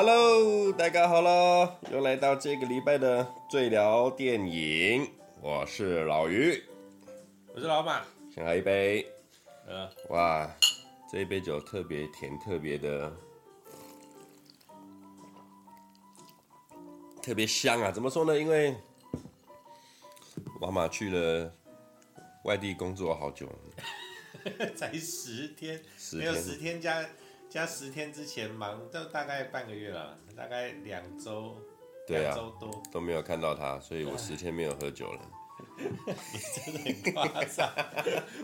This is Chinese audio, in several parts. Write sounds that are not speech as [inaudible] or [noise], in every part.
Hello，大家好喽，又来到这个礼拜的最聊电影，我是老于，我是老马，先来一杯。呃，哇，这一杯酒特别甜，特别的，特别香啊！怎么说呢？因为老马去了外地工作好久，[laughs] 才十天，十天没有十天加加十天之前忙，就大概半个月了，大概两周，对啊，两周多都没有看到他，所以我十天没有喝酒了。[laughs] 你真的很夸张，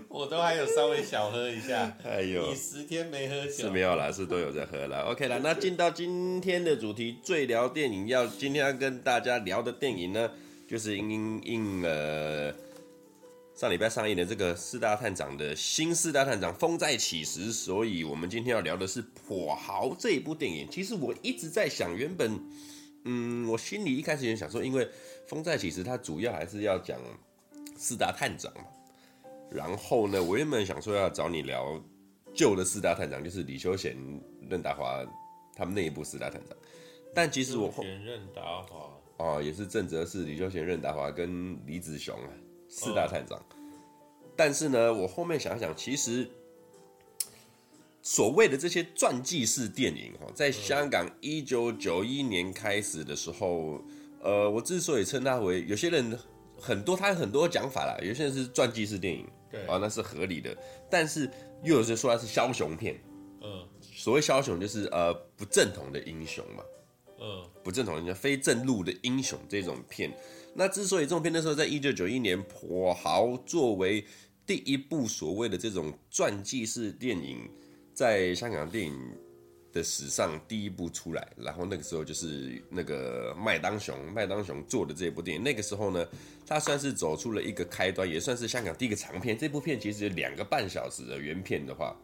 我都还有稍微小喝一下。[laughs] 哎呦，你十天没喝酒是没有啦，是都有在喝啦。OK 啦，那进到今天的主题，最聊电影要今天要跟大家聊的电影呢，就是因应了上礼拜上映的这个四大探长的新四大探长风再起时，所以我们今天要聊的是《跛豪》这一部电影。其实我一直在想，原本嗯，我心里一开始也想说，因为风再起时它主要还是要讲四大探长嘛。然后呢，我原本想说要找你聊旧的四大探长，就是李修贤、任达华他们那一部四大探长。但其实我后任达华哦，也是正则是李修贤、任达华跟李子雄啊，四大探长。但是呢，我后面想想，其实所谓的这些传记式电影哈，在香港一九九一年开始的时候，呃，我之所以称它为有些人很多，他有很多讲法啦，有些人是传记式电影，对啊，那是合理的。但是又有人说它是枭雄片，嗯所谓枭雄就是呃不正统的英雄嘛，嗯，不正统的非正路的英雄这种片。那之所以这种片那时候在一九九一年，跛豪作为第一部所谓的这种传记式电影，在香港电影的史上第一部出来，然后那个时候就是那个麦当雄，麦当雄做的这部电影，那个时候呢，他算是走出了一个开端，也算是香港第一个长片。这部片其实有两个半小时的原片的话。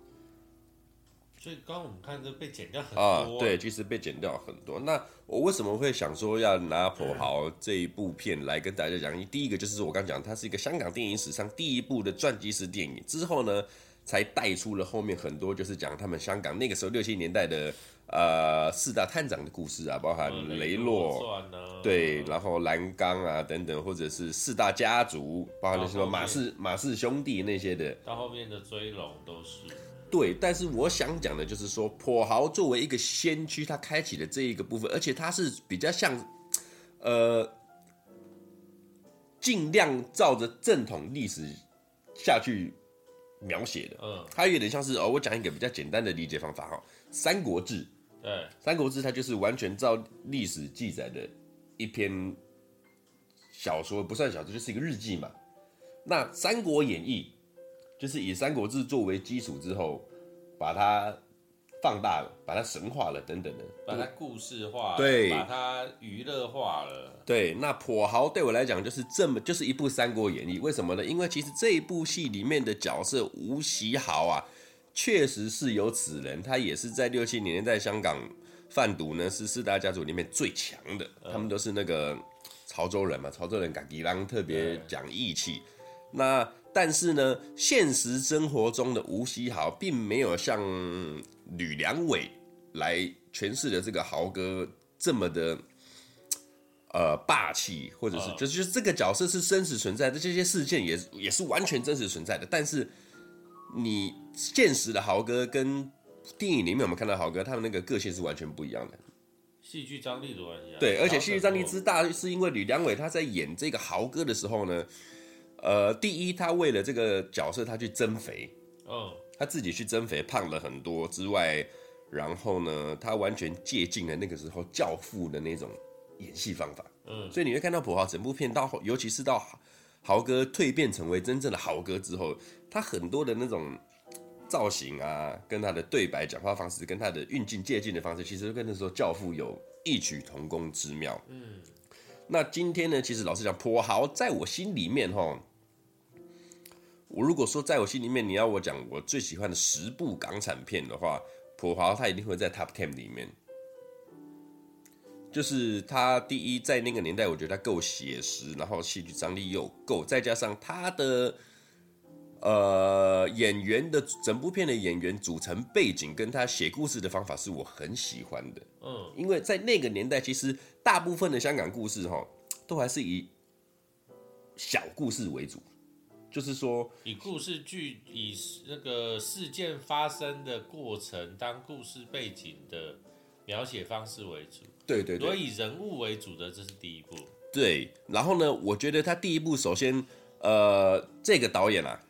所以刚刚我们看这被剪掉很啊，多，对，其实被剪掉很多。那我为什么会想说要拿《跛豪》这一部片来跟大家讲？第一个就是我刚讲，它是一个香港电影史上第一部的传记式电影，之后呢，才带出了后面很多就是讲他们香港那个时候六七年代的呃四大探长的故事啊，包含雷洛，对，然后蓝刚啊等等，或者是四大家族，包含就是说马氏马氏兄弟那些的，到后面的追龙都是。对，但是我想讲的就是说，跛豪作为一个先驱，他开启了这一个部分，而且他是比较像，呃，尽量照着正统历史下去描写的。嗯，他有点像是哦，我讲一个比较简单的理解方法哈，《三国志》。对，《三国志》它就是完全照历史记载的一篇小说，不算小说，就是一个日记嘛。那《三国演义》。就是以《三国志》作为基础之后，把它放大了，把它神化了，等等的，把它故事化，对，把它娱乐化了。对，那跛豪对我来讲就是这么，就是一部《三国演义》。为什么呢？因为其实这一部戏里面的角色吴锡豪啊，确实是有此人，他也是在六七年在香港贩毒呢，是四大家族里面最强的，他们都是那个潮州人嘛，潮州人敢吉郎特别讲义气，那。但是呢，现实生活中的吴锡豪并没有像吕良伟来诠释的这个豪哥这么的呃霸气，或者是就是就是这个角色是真实存在的，这些事件也也是完全真实存在的。但是你现实的豪哥跟电影里面我们看到豪哥，他们那个个性是完全不一样的，戏剧张力的关系。对，而且戏剧张力之大，是因为吕良伟他在演这个豪哥的时候呢。呃，第一，他为了这个角色，他去增肥，嗯，他自己去增肥，胖了很多之外，然后呢，他完全借鉴了那个时候教父的那种演戏方法，嗯，所以你会看到跛豪整部片到，尤其是到豪哥蜕变成为真正的豪哥之后，他很多的那种造型啊，跟他的对白、讲话方式，跟他的运镜借鉴的方式，其实跟那时候教父有异曲同工之妙，嗯，那今天呢，其实老实讲，跛豪在我心里面，哈。我如果说在我心里面，你要我讲我最喜欢的十部港产片的话，普华他一定会在 Top Ten 里面。就是他第一，在那个年代，我觉得他够写实，然后戏剧张力又够，再加上他的呃，演员的整部片的演员组成背景跟他写故事的方法是我很喜欢的。嗯，因为在那个年代，其实大部分的香港故事哈，都还是以小故事为主，就是说以故事剧以那个事件发生的过程当故事背景的描写方式为主。对对对，所以以人物为主的这是第一部。对，然后呢，我觉得他第一部首先，呃，这个导演啊。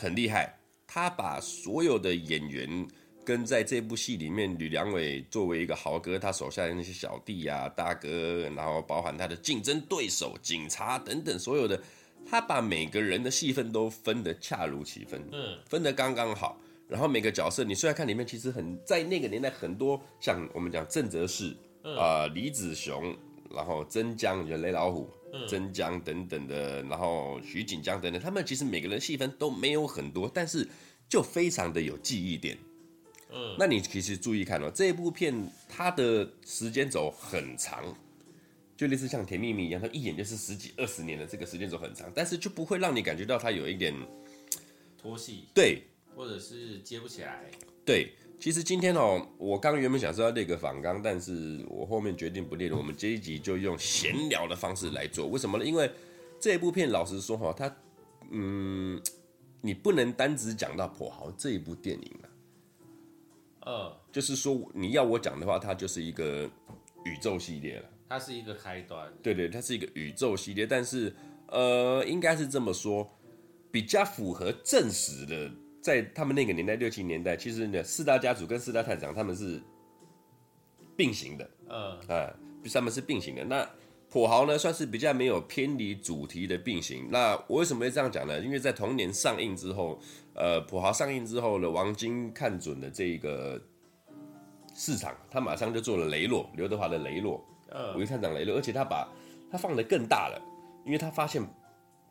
很厉害，他把所有的演员跟在这部戏里面，吕良伟作为一个豪哥，他手下的那些小弟呀、啊、大哥，然后包含他的竞争对手、警察等等，所有的，他把每个人的戏份都分得恰如其分，嗯，分得刚刚好。然后每个角色，你虽然看里面其实很在那个年代很多，像我们讲郑则仕啊、呃、李子雄，然后曾江就雷老虎。曾江等等的，然后徐锦江等等，他们其实每个人戏份都没有很多，但是就非常的有记忆点。嗯，那你其实注意看哦，这部片它的时间轴很长，就类似像《甜蜜蜜》一样，它一演就是十几二十年的这个时间轴很长，但是就不会让你感觉到它有一点拖戏，对，或者是接不起来，对。其实今天哦，我刚原本想说要列个反纲，但是我后面决定不列了。我们这一集就用闲聊的方式来做，为什么呢？因为这部片老实说哈，它嗯，你不能单只讲到跛豪这一部电影啊。呃，就是说你要我讲的话，它就是一个宇宙系列了。它是一个开端。对对，它是一个宇宙系列，但是呃，应该是这么说，比较符合正史的。在他们那个年代，六七年代，其实呢，四大家族跟四大探长他们是并行的，嗯，啊，他们是并行的。那跛豪呢，算是比较没有偏离主题的并行。那我为什么会这样讲呢？因为在同年上映之后，呃，跛豪上映之后呢，王晶看准了这个市场，他马上就做了雷洛，刘德华的雷洛，嗯，五亿探长雷洛，而且他把他放得更大了，因为他发现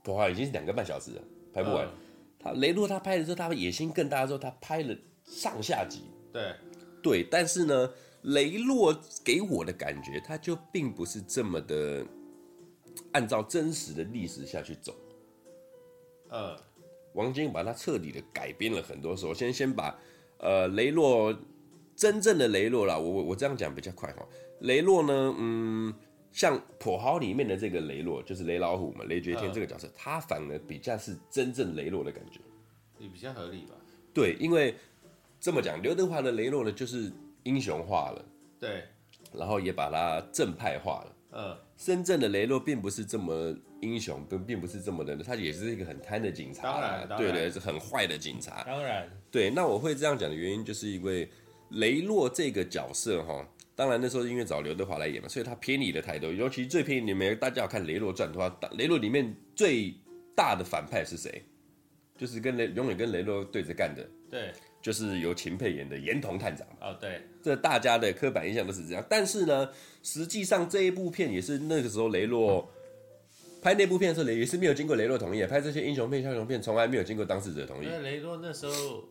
跛豪已经是两个半小时了，拍不完。嗯他雷洛他拍的时候，他野心更大的时候，他拍了上下集。对，对，但是呢，雷洛给我的感觉，他就并不是这么的按照真实的历史下去走。嗯，王晶把他彻底的改编了很多。首先，先把呃雷洛真正的雷洛啦，我我我这样讲比较快哈。雷洛呢，嗯。像跛豪里面的这个雷洛，就是雷老虎嘛，雷绝天这个角色，他反而比较是真正雷洛的感觉，也比较合理吧？对，因为这么讲，刘德华的雷洛呢，就是英雄化了，对，然后也把他正派化了。嗯，深圳的雷洛并不是这么英雄，并并不是这么的，他也是一个很贪的警察，当然，当然对对，是很坏的警察，当然，对。那我会这样讲的原因，就是因为雷洛这个角色哈。当然那时候因为找刘德华来演嘛，所以他偏离了太多。尤其最偏离里面，大家要看《雷洛传》的话，《雷洛》里面最大的反派是谁？就是跟雷永远跟雷洛对着干的。对，就是由秦沛演的严童探长。哦，对，这大家的刻板印象都是这样。但是呢，实际上这一部片也是那个时候雷洛拍那部片的时候，雷也是没有经过雷洛同意，拍这些英雄片、枭雄片从来没有经过当事者同意。那雷洛那时候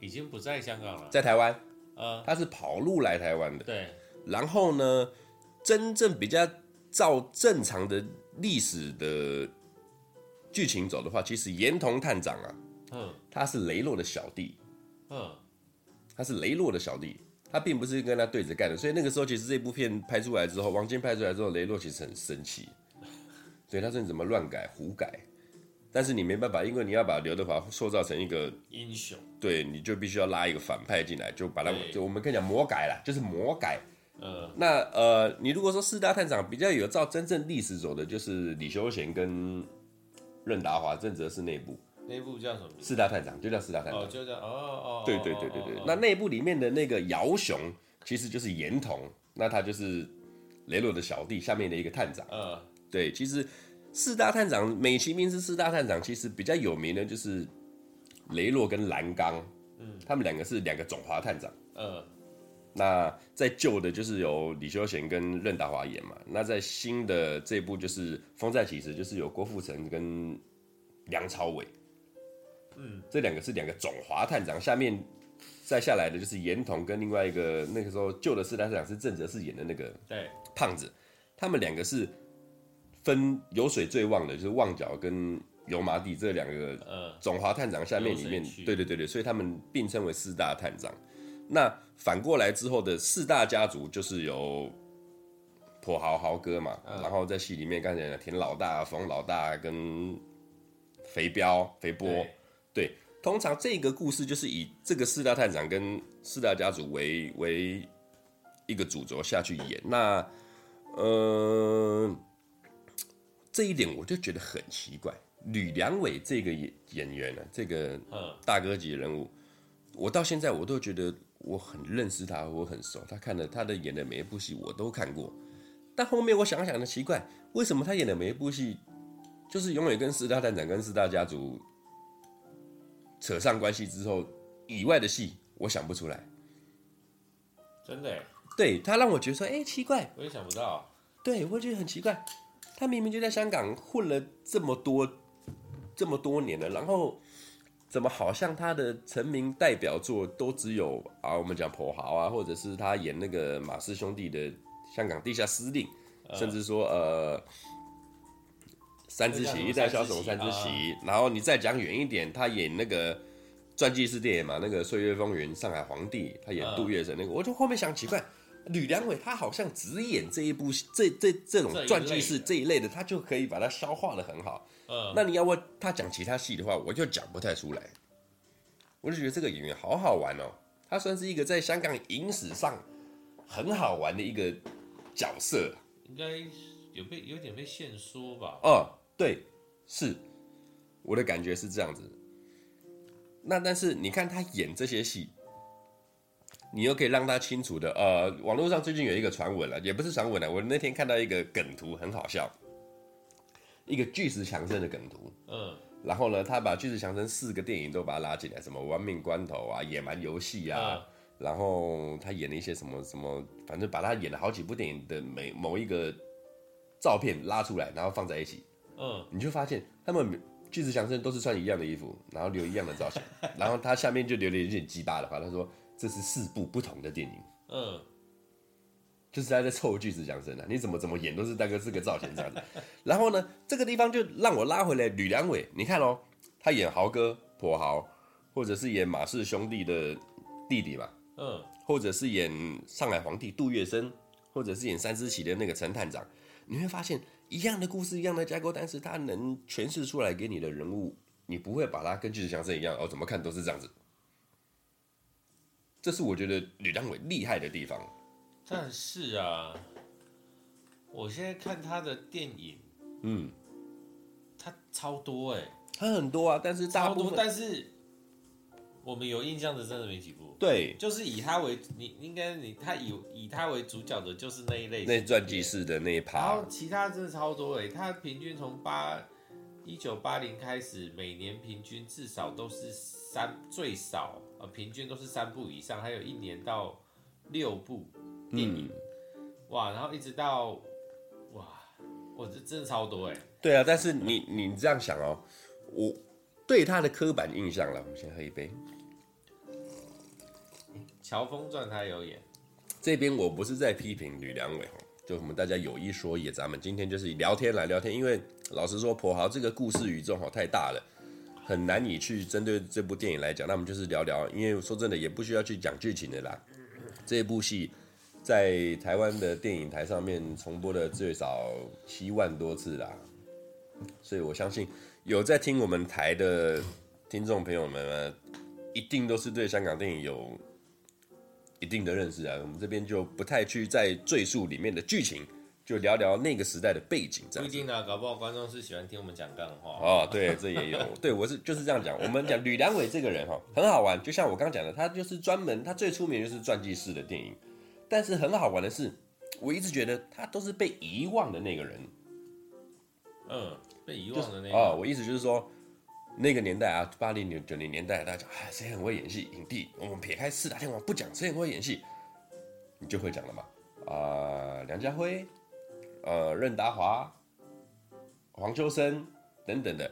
已经不在香港了，在台湾。呃，他是跑路来台湾的。对。然后呢，真正比较照正常的历史的剧情走的话，其实严童探长啊，嗯，他是雷洛的小弟，嗯，他是雷洛的小弟，他并不是跟他对着干的。所以那个时候，其实这部片拍出来之后，王晶拍出来之后，雷洛其实很生气，所以他说你怎么乱改、胡改？但是你没办法，因为你要把刘德华塑造成一个英雄，对，你就必须要拉一个反派进来，就把他，就我们可以讲魔改了，就是魔改。呃，那呃，你如果说四大探长比较有照真正历史走的，就是李修贤跟任达华、郑则仕内部，内部叫什么？四大探长就叫四大探长，哦，就叫哦哦，对对对对对。那内部里面的那个姚雄，其实就是严童，那他就是雷洛的小弟，下面的一个探长。嗯，对，其实四大探长美其名是四大探长，其实比较有名的就是雷洛跟蓝刚，嗯，他们两个是两个总华探长。呃。那在旧的，就是由李修贤跟任达华演嘛。那在新的这部，就是《风再起时》，就是由郭富城跟梁朝伟，嗯，这两个是两个总华探长。下面再下来的就是严童跟另外一个那个时候旧的四大探长是郑则仕演的那个对胖子，他们两个是分油水最旺的，就是旺角跟油麻地这两个总华探长下面里面，对对对对，所以他们并称为四大探长。那反过来之后的四大家族就是有跛豪豪哥嘛，嗯、然后在戏里面刚才讲的田老大、冯老大跟肥彪、肥波，对，对，通常这个故事就是以这个四大探长跟四大家族为为一个主轴下去演。那呃，这一点我就觉得很奇怪。吕良伟这个演演员呢、啊，这个大哥级人物，我到现在我都觉得。我很认识他，我很熟。他看的他的演的每一部戏，我都看过。但后面我想想的奇怪，为什么他演的每一部戏，就是永远跟四大探长、跟四大家族扯上关系之后以外的戏，我想不出来。真的？对，他让我觉得说，哎、欸，奇怪。我也想不到。对，我觉得很奇怪。他明明就在香港混了这么多这么多年了，然后。怎么好像他的成名代表作都只有啊？我们讲跛豪啊，或者是他演那个马氏兄弟的香港地下司令，呃、甚至说呃三只棋，一代枭雄三只棋。呃、然后你再讲远一点，他演那个传记式电影嘛，那个《岁月风云》上海皇帝，他演杜月笙那个，呃、我就后面想奇怪，吕良伟他好像只演这一部这这这种传记式这一类的，他就可以把它消化的很好。嗯，那你要问他讲其他戏的话，我就讲不太出来。我就觉得这个演员好好玩哦，他算是一个在香港影史上很好玩的一个角色。应该有被有点被限缩吧？哦，对，是，我的感觉是这样子。那但是你看他演这些戏，你又可以让他清楚的，呃，网络上最近有一个传闻了，也不是传闻了，我那天看到一个梗图，很好笑。一个巨石强森的梗图，嗯，然后呢，他把巨石强森四个电影都把他拉进来，什么《玩命关头》啊，《野蛮游戏》啊，嗯、然后他演了一些什么什么，反正把他演了好几部电影的每某一个照片拉出来，然后放在一起，嗯，你就发现他们巨石强森都是穿一样的衣服，然后留一样的造型，然后他下面就留了一点鸡巴的话，他说这是四部不同的电影，嗯。就是他在凑巨石强森啊，你怎么怎么演都是大哥是个造型这样子。然后呢，这个地方就让我拉回来吕良伟，你看哦，他演豪哥跛豪，或者是演马氏兄弟的弟弟嘛，嗯，或者是演上海皇帝杜月笙，或者是演三只棋的那个陈探长，你会发现一样的故事，一样的架构，但是他能诠释出来给你的人物，你不会把他跟巨石强森一样哦，怎么看都是这样子。这是我觉得吕良伟厉害的地方。但是啊，我现在看他的电影，嗯，他超多哎、欸，他很多啊，但是大部分，但是我们有印象的真的没几部。对，就是以他为，你应该你他以以他为主角的，就是那一类那传记式的那一趴。然后其他真的超多哎、欸，他平均从八一九八零开始，每年平均至少都是三，最少呃平均都是三部以上，还有一年到六部。电影，嗯、哇，然后一直到，哇，我这真的超多哎。对啊，但是你你这样想哦，我对他的刻板印象了。我们先喝一杯。《乔峰传》他有演。这边我不是在批评吕良伟，就我们大家有一说一，咱们今天就是以聊天来聊天。因为老实说，跛豪这个故事宇宙好太大了，很难以去针对这部电影来讲。那我们就是聊聊，因为说真的，也不需要去讲剧情的啦。这部戏。在台湾的电影台上面重播了最少七万多次啦，所以我相信有在听我们台的听众朋友们呢，一定都是对香港电影有一定的认识啊。我们这边就不太去再赘述里面的剧情，就聊聊那个时代的背景。这样。不一定啊，搞不好观众是喜欢听我们讲干话。哦，对，这也有。对，我是就是这样讲。我们讲吕良伟这个人哈，很好玩。就像我刚讲的，他就是专门，他最出名就是传记式的电影。但是很好玩的是，我一直觉得他都是被遗忘的那个人。嗯，被遗忘的那个。哦，我意思就是说，那个年代啊，八零年、九零年代，大家讲，哎，谁很会演戏？影帝。我们撇开四大天王不讲，谁很会演戏？你就会讲了嘛。啊、呃，梁家辉，呃，任达华，黄秋生等等的，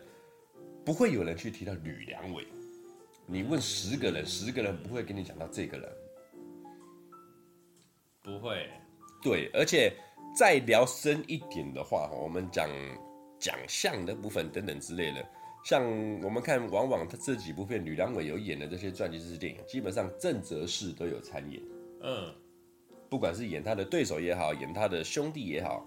不会有人去提到吕良伟。你问十个人，十个人不会跟你讲到这个人。不会，对，而且再聊深一点的话，我们讲奖项的部分等等之类的，像我们看，往往他这几部片，吕良伟有演的这些传记式电影，基本上郑则仕都有参演。嗯，不管是演他的对手也好，演他的兄弟也好，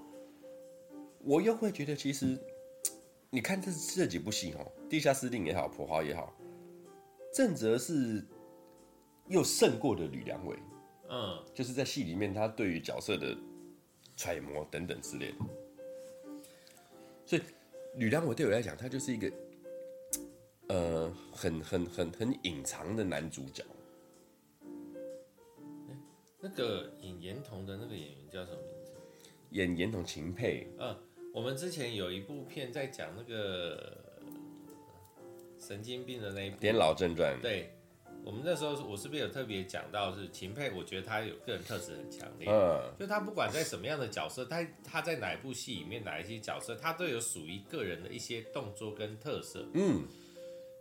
我又会觉得，其实 [tsk] 你看这这几部戏哦，《地下司令》也好，《跛豪》也好，郑则仕又胜过的吕良伟。嗯，就是在戏里面，他对于角色的揣摩等等之类的。所以吕良伟对我来讲，他就是一个。呃，很很很很隐藏的男主角。那个演严童的那个演员叫什么名字？演严童秦沛。嗯，我们之前有一部片在讲那个神经病的那一部《典老正传》。对，我们那时候我是不是有特别讲到是秦沛？我觉得他有个人特质很强烈。嗯，就他不管在什么样的角色，他他在哪一部戏里面哪一些角色，他都有属于个人的一些动作跟特色。嗯。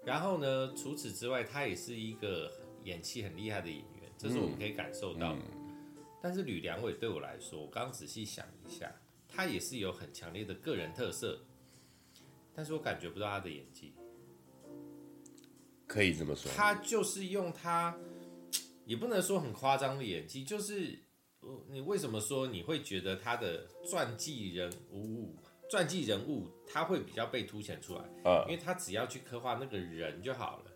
然后呢，除此之外，他也是一个演技很厉害的演员，这是我们可以感受到但是吕良伟对我来说，我刚仔细想一下，他也是有很强烈的个人特色，但是我感觉不到他的演技。可以这么说，他就是用他，也不能说很夸张的演技，就是你为什么说你会觉得他的传记人物？传记人物他会比较被凸显出来，嗯，因为他只要去刻画那个人就好了，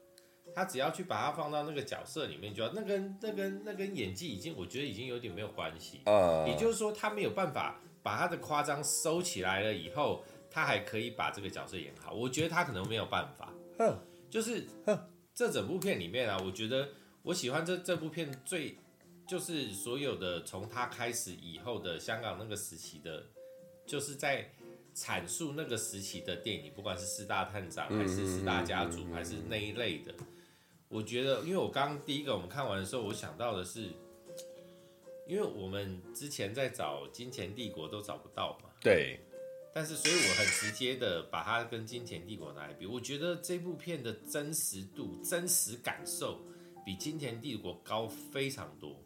他只要去把他放到那个角色里面就好，那跟那跟那跟演技已经我觉得已经有点没有关系，啊，也就是说他没有办法把他的夸张收起来了以后，他还可以把这个角色演好，我觉得他可能没有办法，哼，就是哼，这整部片里面啊，我觉得我喜欢这这部片最就是所有的从他开始以后的香港那个时期的，就是在。阐述那个时期的电影，不管是四大探长还是四大家族，还是那一类的，我觉得，因为我刚刚第一个我们看完的时候，我想到的是，因为我们之前在找《金钱帝国》都找不到嘛，对，但是所以我很直接的把它跟《金钱帝国》拿来比，我觉得这部片的真实度、真实感受比《金钱帝国》高非常多。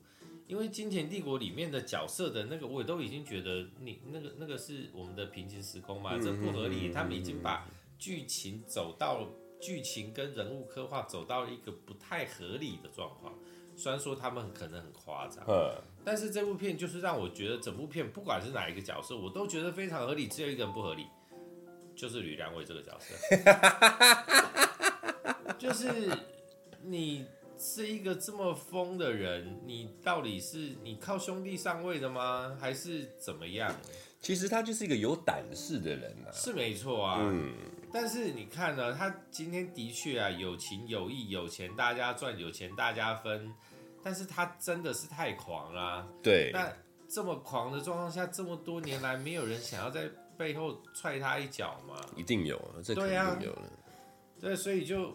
因为《金钱帝国》里面的角色的那个，我也都已经觉得你那个那个是我们的平行时空嘛，这不合理。他们已经把剧情走到剧情跟人物刻画走到一个不太合理的状况。虽然说他们可能很夸张，但是这部片就是让我觉得整部片不管是哪一个角色，我都觉得非常合理。只有一个人不合理，就是吕良伟这个角色，[laughs] 就是你。是一个这么疯的人，你到底是你靠兄弟上位的吗？还是怎么样？其实他就是一个有胆识的人啊，是没错啊。嗯，但是你看呢，他今天的确啊，有情有义，有钱大家赚，有钱大家分。但是他真的是太狂啦啊。对。那这么狂的状况下，这么多年来，没有人想要在背后踹他一脚吗？一定有，这肯定有了。对，所以就。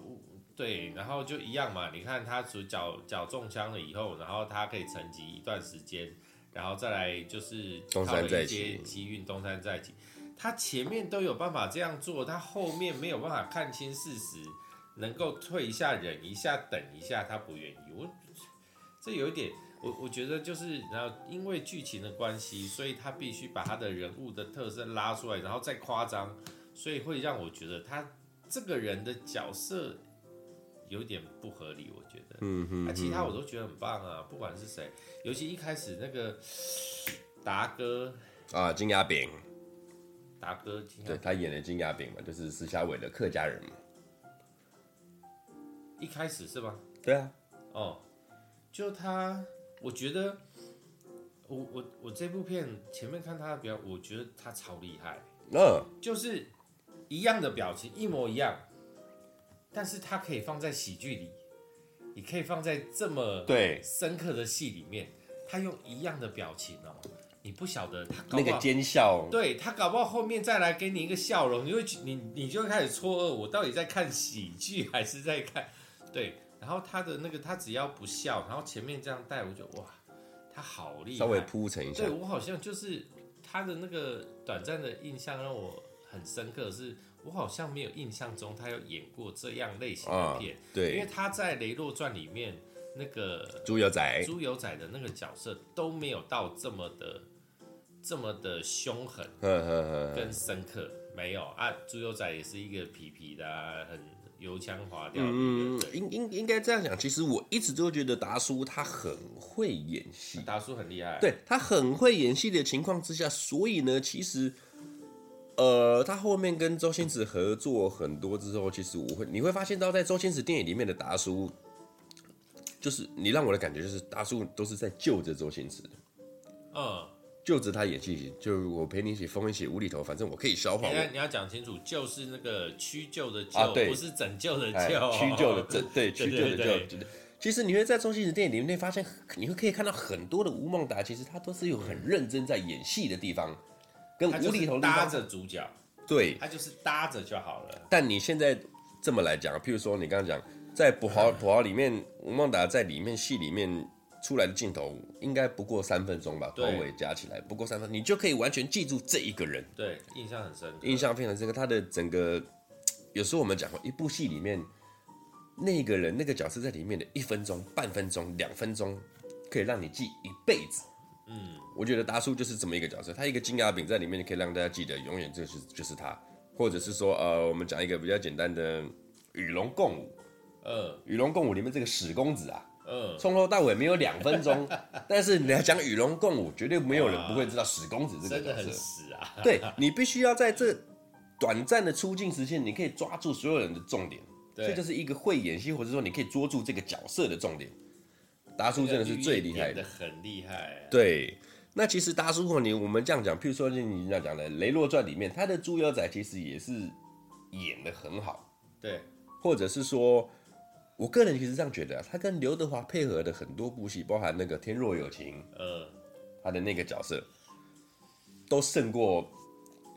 对，然后就一样嘛。你看他除脚脚中枪了以后，然后他可以沉寂一段时间，然后再来就是靠了一些机运，东山再起。他前面都有办法这样做，他后面没有办法看清事实，能够退一下、忍一下、等一下，他不愿意。我这有一点，我我觉得就是，然后因为剧情的关系，所以他必须把他的人物的特色拉出来，然后再夸张，所以会让我觉得他这个人的角色。有点不合理，我觉得。嗯哼，那其他我都觉得很棒啊，不管是谁，尤其一开始那个达哥啊，金牙饼，达哥金，对他演的金牙饼嘛，就是石小伟的客家人嘛。一开始是吧？对啊。哦，就他，我觉得，我我我这部片前面看他的表，我觉得他超厉害。嗯。就是一样的表情，一模一样。但是他可以放在喜剧里，你可以放在这么对深刻的戏里面，他用一样的表情哦，你不晓得他搞不好那个奸笑，对他搞不好后面再来给你一个笑容，你会你你就会开始错愕，我到底在看喜剧还是在看？对，然后他的那个他只要不笑，然后前面这样带，我就哇，他好厉害，稍微铺陈一下，对我好像就是他的那个短暂的印象让我很深刻是。我好像没有印象中他有演过这样类型的片，对，因为他在《雷洛传》里面那个猪油仔，猪油仔的那个角色都没有到这么的这么的凶狠，跟深刻，没有。啊，猪油仔也是一个皮皮的、啊，很油腔滑调。嗯，应应应该这样讲。其实我一直都觉得达叔他很会演戏，达叔很厉害。对，他很会演戏的情况之下，所以呢，其实，呃，他后面跟周星驰合作很多之后，其实我会你会发现到在周星驰电影里面的达叔，就是你让我的感觉就是达叔都是在救着周星驰的。嗯。就着他演戏，就我陪你一起疯一起无厘头，反正我可以消化。你要你要讲清楚，就是那个屈就的救，啊、不是拯救的救。屈就的拯，[laughs] 对，屈就的救。其实你会在周星驰电影里面发现，你会可以看到很多的吴孟达，其实他都是有很认真在演戏的地方，跟无厘头搭着主角。对，他就是搭着就好了。但你现在这么来讲，譬如说你刚刚讲，在《跛豪》《跛豪》里面，吴孟达在里面戏里面。出来的镜头应该不过三分钟吧，头尾加起来不过三分钟，你就可以完全记住这一个人。对，印象很深，印象非常深刻。他的整个，[tsk] 有时候我们讲过，一部戏里面那个人那个角色在里面的一分钟、半分钟、两分钟，可以让你记一辈子。嗯，我觉得达叔就是这么一个角色，他一个金牙饼在里面，可以让大家记得永远就是就是他，或者是说呃，我们讲一个比较简单的与龙共舞，呃，与龙共舞里面这个史公子啊。嗯，从头到尾没有两分钟，[laughs] 但是你要讲与龙共舞，绝对没有人不会知道史公子这个角色。真的很死啊！对，你必须要在这短暂的出镜时间，你可以抓住所有人的重点。对，这就是一个会演戏，或者说你可以捉住这个角色的重点。达叔真的是最厉害的，很厉害啊。对，那其实达叔，你我们这样讲，譬如说你要讲的《雷洛传》里面，他的猪油仔其实也是演的很好。对，或者是说。我个人其实这样觉得，他跟刘德华配合的很多部戏，包含那个《天若有情》，嗯，他的那个角色都胜过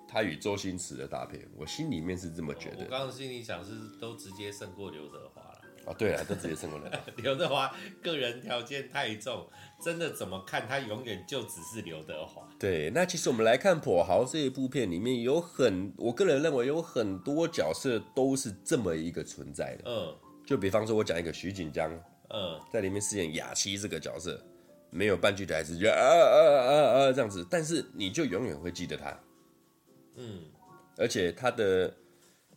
他与周星驰的搭配。我心里面是这么觉得。我刚刚心里想是都直接胜过刘德华了。啊，对啊，都直接胜过刘德华。[laughs] 刘德华个人条件太重，真的怎么看他永远就只是刘德华。对，那其实我们来看《跛豪》这一部片里面有很，我个人认为有很多角色都是这么一个存在的。嗯。就比方说，我讲一个徐锦江，嗯，在里面饰演雅琪这个角色，没有半句台词，就啊啊啊啊啊这样子，但是你就永远会记得他，嗯，而且他的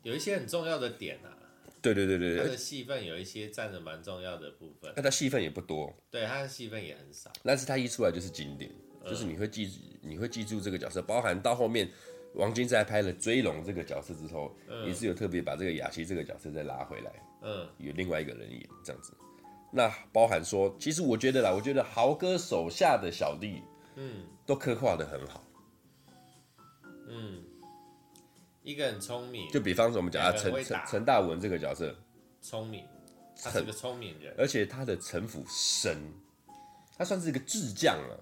有一些很重要的点啊，对对对对，他的戏份有一些占着蛮重要的部分，那他戏份也不多，对，他的戏份也很少，但是他一出来就是经典，就是你会记你会记住这个角色，包含到后面王晶在拍了追龙这个角色之后，也是有特别把这个雅琪这个角色再拉回来。嗯，有另外一个人演这样子，那包含说，其实我觉得啦，我觉得豪哥手下的小弟，嗯，都刻画的很好，嗯，一个很聪明，就比方说我们讲啊陈陈陈大文这个角色，聪明，他是个聪明人，而且他的城府深，他算是一个智将了，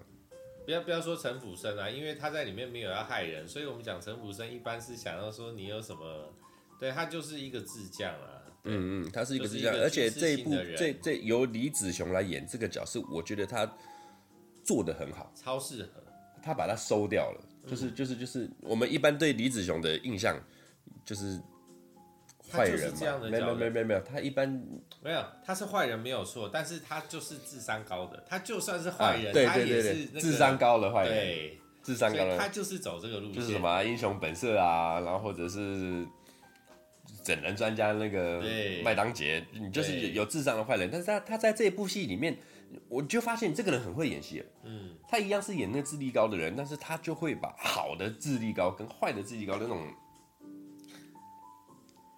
不要不要说城府深啊，因为他在里面没有要害人，所以我们讲城府深一般是想要说你有什么，对他就是一个智将啊。嗯嗯，他是一个智将，而且这一部这这由李子雄来演这个角色，我觉得他做的很好，超适合。他把他收掉了，就是就是就是我们一般对李子雄的印象就是坏人嘛，没没没没没有，他一般没有，他是坏人没有错，但是他就是智商高的，他就算是坏人，对对对对，智商高的坏人，对，智商高的，他就是走这个路线，就是什么英雄本色啊，然后或者是。整人专家那个麦当杰，你就是有智商的坏人，但是他他在这部戏里面，我就发现这个人很会演戏。嗯，他一样是演那个智力高的人，但是他就会把好的智力高跟坏的智力高的那种，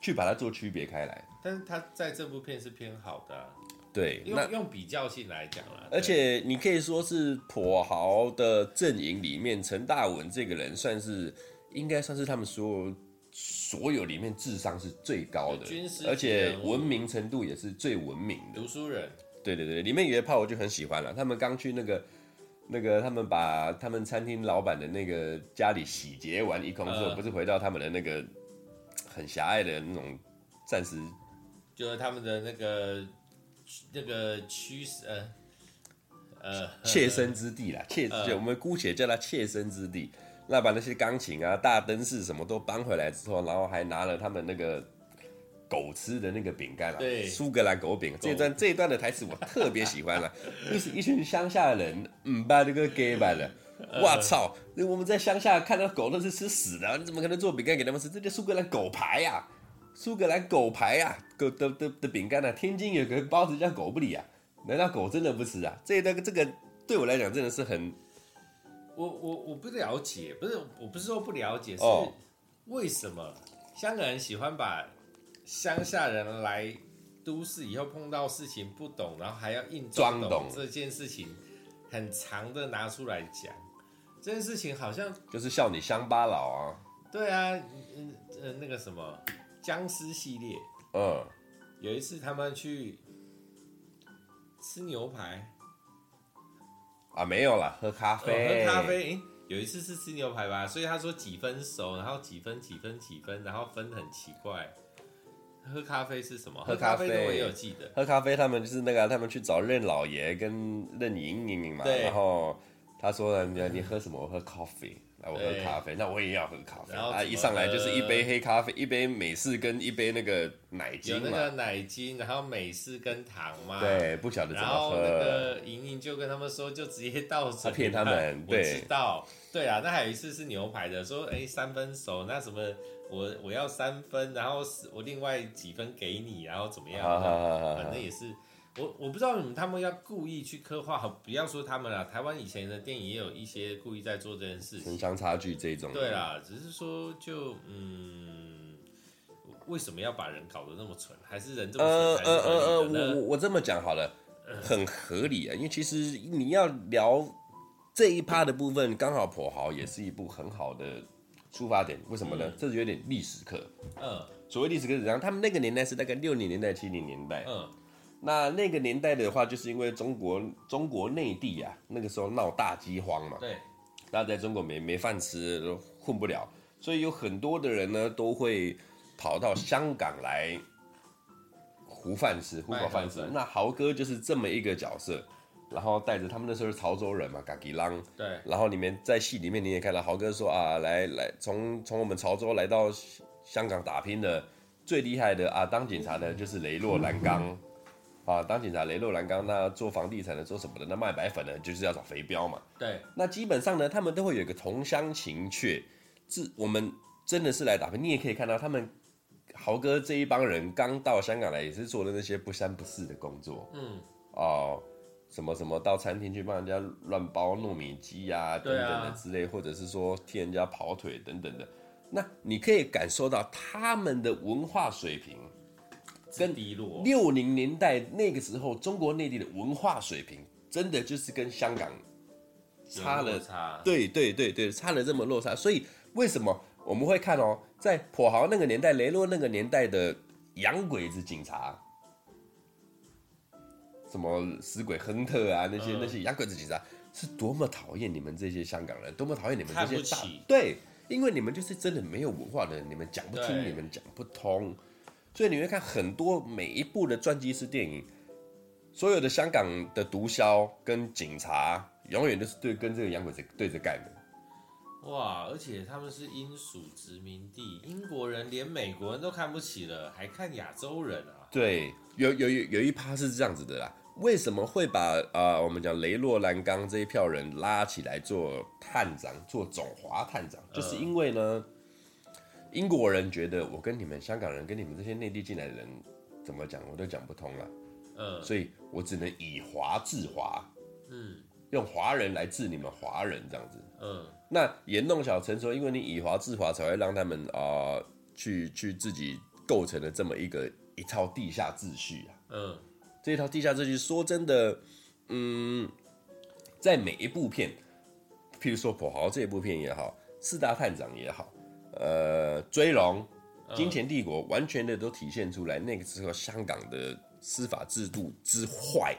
去把它做区别开来。但是他在这部片是偏好的，对，用用比较性来讲啦。而且你可以说是跛豪的阵营里面，陈大文这个人算是应该算是他们所有。所有里面智商是最高的，而且文明程度也是最文明的。读书人，对对对，里面有一炮我就很喜欢了。他们刚去那个那个，他们把他们餐厅老板的那个家里洗劫完一空之后，不是回到他们的那个很狭隘的那种暂时，就是他们的那个那个趋势呃呃切身之地啦，切就我们姑且叫它切身之地。那把那些钢琴啊、大灯饰什么都搬回来之后，然后还拿了他们那个狗吃的那个饼干啊，对，苏格兰狗饼。这段这一段的台词我特别喜欢了，[laughs] 就是一群乡下的人，嗯，把这个给买了，[laughs] 我操！我们在乡下看到狗都是吃屎的，你怎么可能做饼干给他们吃？这叫苏格兰狗牌呀，苏格兰狗牌呀，狗的的的饼干啊！天津有个包子叫狗不理啊，难道狗真的不吃啊？这个这个对我来讲真的是很，我我我不了解，不是我不是说不了解，是为什么香港人喜欢把乡下人来都市以后碰到事情不懂，然后还要硬装懂这件事情，很长的拿出来讲。这件事情好像就是笑你乡巴佬啊。对啊，嗯呃那个什么僵尸系列，嗯，有一次他们去吃牛排啊，没有啦，喝咖啡，哦、喝咖啡。诶，有一次是吃牛排吧，所以他说几分熟，然后几分几分几分，然后分很奇怪。喝咖啡是什么？喝咖啡我也有记得。喝咖啡，他们就是那个，他们去找任老爷跟任盈盈嘛。对。然后他说：“你你喝什么？我喝咖啡。来，我喝咖啡。那我也要喝咖啡。”然后一上来就是一杯黑咖啡，一杯美式跟一杯那个奶精嘛。有那个奶精，然后美式跟糖嘛。对，不晓得怎么喝。然后那个莹莹就跟他们说，就直接倒水。他骗他们。对。我知道。对啊，那还有一次是牛排的，说哎三分熟，那什么？我我要三分，然后我另外几分给你，然后怎么样？反正也是，我我不知道你们他们要故意去刻画，不要说他们了，台湾以前的电影也有一些故意在做这件事情，城乡差距这种。对啦，只是说就嗯，为什么要把人搞得那么蠢？还是人这么蠢才是合理的呢？呃呃呃呃，我我这么讲好了，很合理啊，因为其实你要聊这一趴的部分，刚好跛豪也是一部很好的。出发点为什么呢？嗯、这是有点历史课。嗯，所谓历史课是这样，他们那个年代是大概六零年代、七零年代。嗯，那那个年代的话，就是因为中国中国内地啊，那个时候闹大饥荒嘛。对，那在中国没没饭吃，都混不了，所以有很多的人呢，都会跑到香港来糊饭吃、糊口饭吃。那豪哥就是这么一个角色。然后带着他们那时候是潮州人嘛，嘎吉浪。对。然后里面在戏里面你也看到豪哥说啊，来来从从我们潮州来到香港打拼的最厉害的啊，当警察的就是雷洛蓝刚，啊，当警察雷洛蓝刚，那做房地产的做什么的，那卖白粉的就是要找肥彪嘛。对。那基本上呢，他们都会有一个同乡情怯，是我们真的是来打拼。你也可以看到他们豪哥这一帮人刚到香港来也是做的那些不三不四的工作。嗯。哦。什么什么到餐厅去帮人家乱包糯米鸡呀、啊、等等的之类，或者是说替人家跑腿等等的，那你可以感受到他们的文化水平跟六零年代那个时候中国内地的文化水平，真的就是跟香港差了差，对对对对，差了这么落差。所以为什么我们会看哦，在跛豪那个年代、雷洛那个年代的洋鬼子警察？什么死鬼亨特啊，那些、嗯、那些洋鬼子警察是多么讨厌你们这些香港人，多么讨厌你们这些大对，因为你们就是真的没有文化的人，你们讲不听，你们讲不通，所以你会看很多每一部的传记式电影，所有的香港的毒枭跟警察永远都是对跟这个洋鬼子对着干的。哇，而且他们是英属殖民地，英国人连美国人都看不起了，还看亚洲人啊？对，有有有有一趴是这样子的啦。为什么会把啊、呃，我们讲雷洛兰刚这一票人拉起来做探长，做总华探长，就是因为呢，英国人觉得我跟你们香港人，跟你们这些内地进来的人，怎么讲我都讲不通了，嗯，所以我只能以华治华，嗯，用华人来治你们华人这样子，嗯，那严弄小陈说，因为你以华治华，才会让他们啊、呃、去去自己构成了这么一个一套地下秩序啊，嗯。这一套地下秩序，说真的，嗯，在每一部片，譬如说《跛豪》这一部片也好，《四大探长》也好，呃，《追龙》《金钱帝国》，完全的都体现出来那个时候香港的司法制度之坏。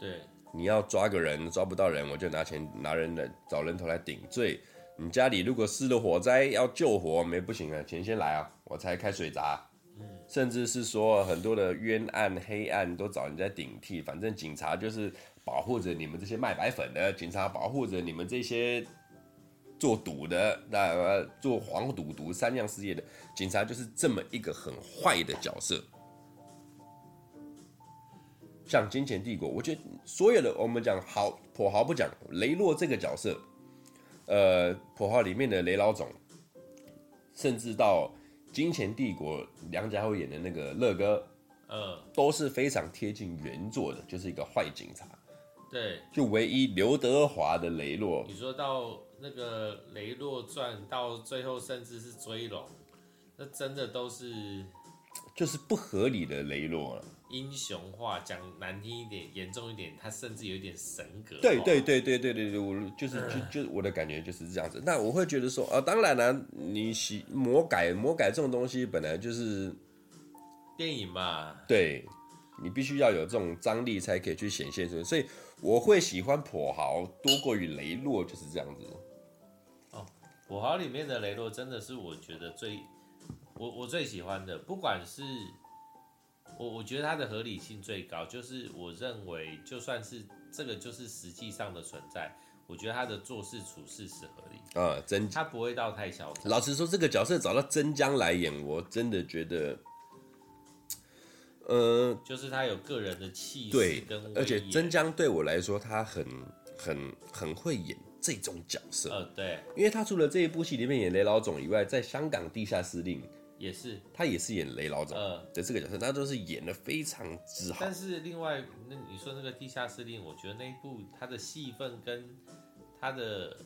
对，你要抓个人抓不到人，我就拿钱拿人来找人头来顶罪。你家里如果失了火灾要救火，没不行啊，钱先来啊，我才开水闸。甚至是说很多的冤案、黑案都找人家顶替，反正警察就是保护着你们这些卖白粉的，警察保护着你们这些做赌的、那做黄赌毒三样事业的，警察就是这么一个很坏的角色。像《金钱帝国》，我觉得所有的我们讲好跛豪不讲雷洛这个角色，呃，跛豪里面的雷老总，甚至到《金钱帝国》梁家辉演的那个乐哥，嗯，都是非常贴近原作的，就是一个坏警察。对，就唯一刘德华的雷洛，你说到那个《雷洛传》，到最后甚至是追龙，那真的都是就是不合理的雷洛了。英雄化讲难听一点，严重一点，他甚至有一点神格。对对对对对对对，我就是就就我的感觉就是这样子。那我会觉得说啊，当然了、啊，你喜魔改魔改这种东西本来就是电影嘛，对，你必须要有这种张力才可以去显现出来。所以我会喜欢跛豪多过于雷洛，就是这样子。哦，跛豪里面的雷洛真的是我觉得最我我最喜欢的，不管是。我我觉得它的合理性最高，就是我认为就算是这个就是实际上的存在，我觉得他的做事处事是合理啊，真他不会到太嚣张。老实说，这个角色找到真江来演，我真的觉得，呃，就是他有个人的气势跟，而且真江对我来说，他很很很会演这种角色，呃，对，因为他除了这一部戏里面演雷老总以外，在香港地下司令。也是，他也是演雷老总的这个角色，他都是演的非常之好。但是另外，那你说那个地下司令，我觉得那一部他的戏份跟他的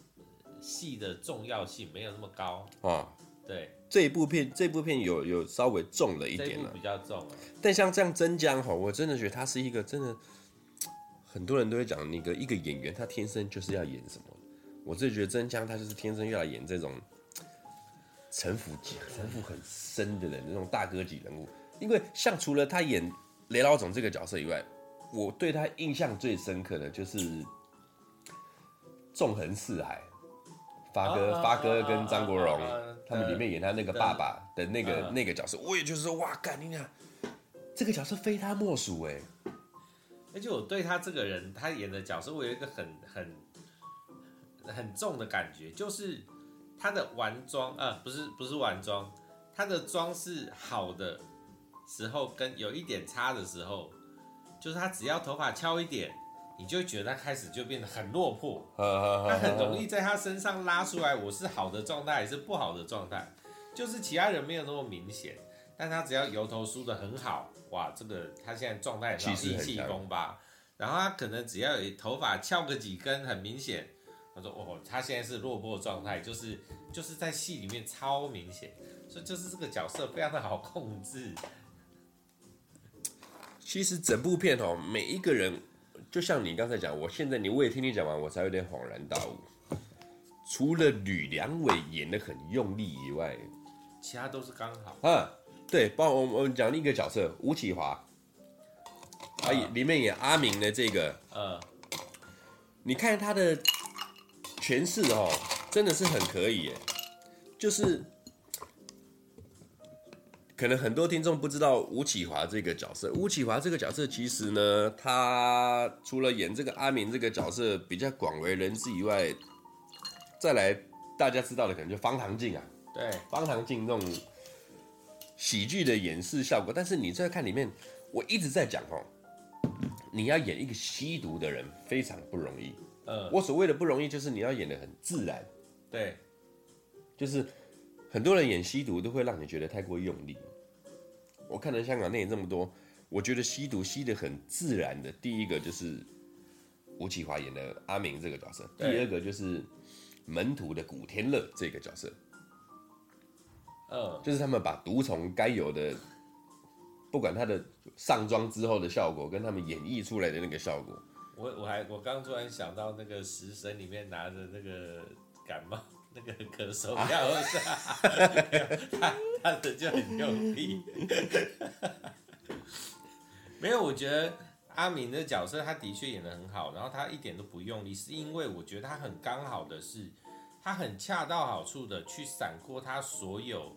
戏的重要性没有那么高啊。对，这一部片，这部片有有稍微重了一点了，比较重。但像这样真江哈，我真的觉得他是一个真的，很多人都会讲，那个一个演员他天生就是要演什么。我自己觉得真江他就是天生要演这种。城府极城府很深的人，那种大哥级人物。因为像除了他演雷老总这个角色以外，我对他印象最深刻的就是《纵横四海》，发哥发哥跟张国荣他们里面演他那个爸爸的那个那个角色，我也就是说，哇，干你娘，这个角色非他莫属哎。而且我对他这个人，他演的角色，我有一个很很很重的感觉，就是。他的完妆啊，不是不是完妆，他的妆是好的时候跟有一点差的时候，就是他只要头发翘一点，你就觉得他开始就变得很落魄，他很容易在他身上拉出来我是好的状态还是不好的状态，就是其他人没有那么明显，但他只要油头梳的很好，哇，这个他现在状态很意气风发，然后他可能只要有头发翘个几根，很明显。他说：“哦，他现在是落魄状态，就是就是在戏里面超明显，所以就是这个角色非常的好控制。其实整部片哦，每一个人，就像你刚才讲，我现在你我也听你讲完，我才有点恍然大悟。除了吕良伟演的很用力以外，其他都是刚好。啊，对，包括我们我们讲另一个角色吴启华，啊里面演阿明的这个，呃，你看他的。”诠释哦，真的是很可以耶，就是可能很多听众不知道吴启华这个角色。吴启华这个角色其实呢，他除了演这个阿明这个角色比较广为人知以外，再来大家知道的可能就方唐镜啊，对，方唐镜这种喜剧的演示效果。但是你在看里面，我一直在讲哦，你要演一个吸毒的人非常不容易。嗯，我所谓的不容易，就是你要演的很自然。对，就是很多人演吸毒都会让你觉得太过用力。我看了香港电影这么多，我觉得吸毒吸的很自然的，第一个就是吴启华演的阿明这个角色，第二个就是门徒的古天乐这个角色。嗯，就是他们把毒虫该有的，不管他的上妆之后的效果，跟他们演绎出来的那个效果。我我还我刚突然想到那个食神里面拿着那个感冒那个咳嗽药，啊、[laughs] 他他的就很用力。没有，我觉得阿明的角色他的确演的很好，然后他一点都不用力，是因为我觉得他很刚好的是，他很恰到好处的去闪过他所有。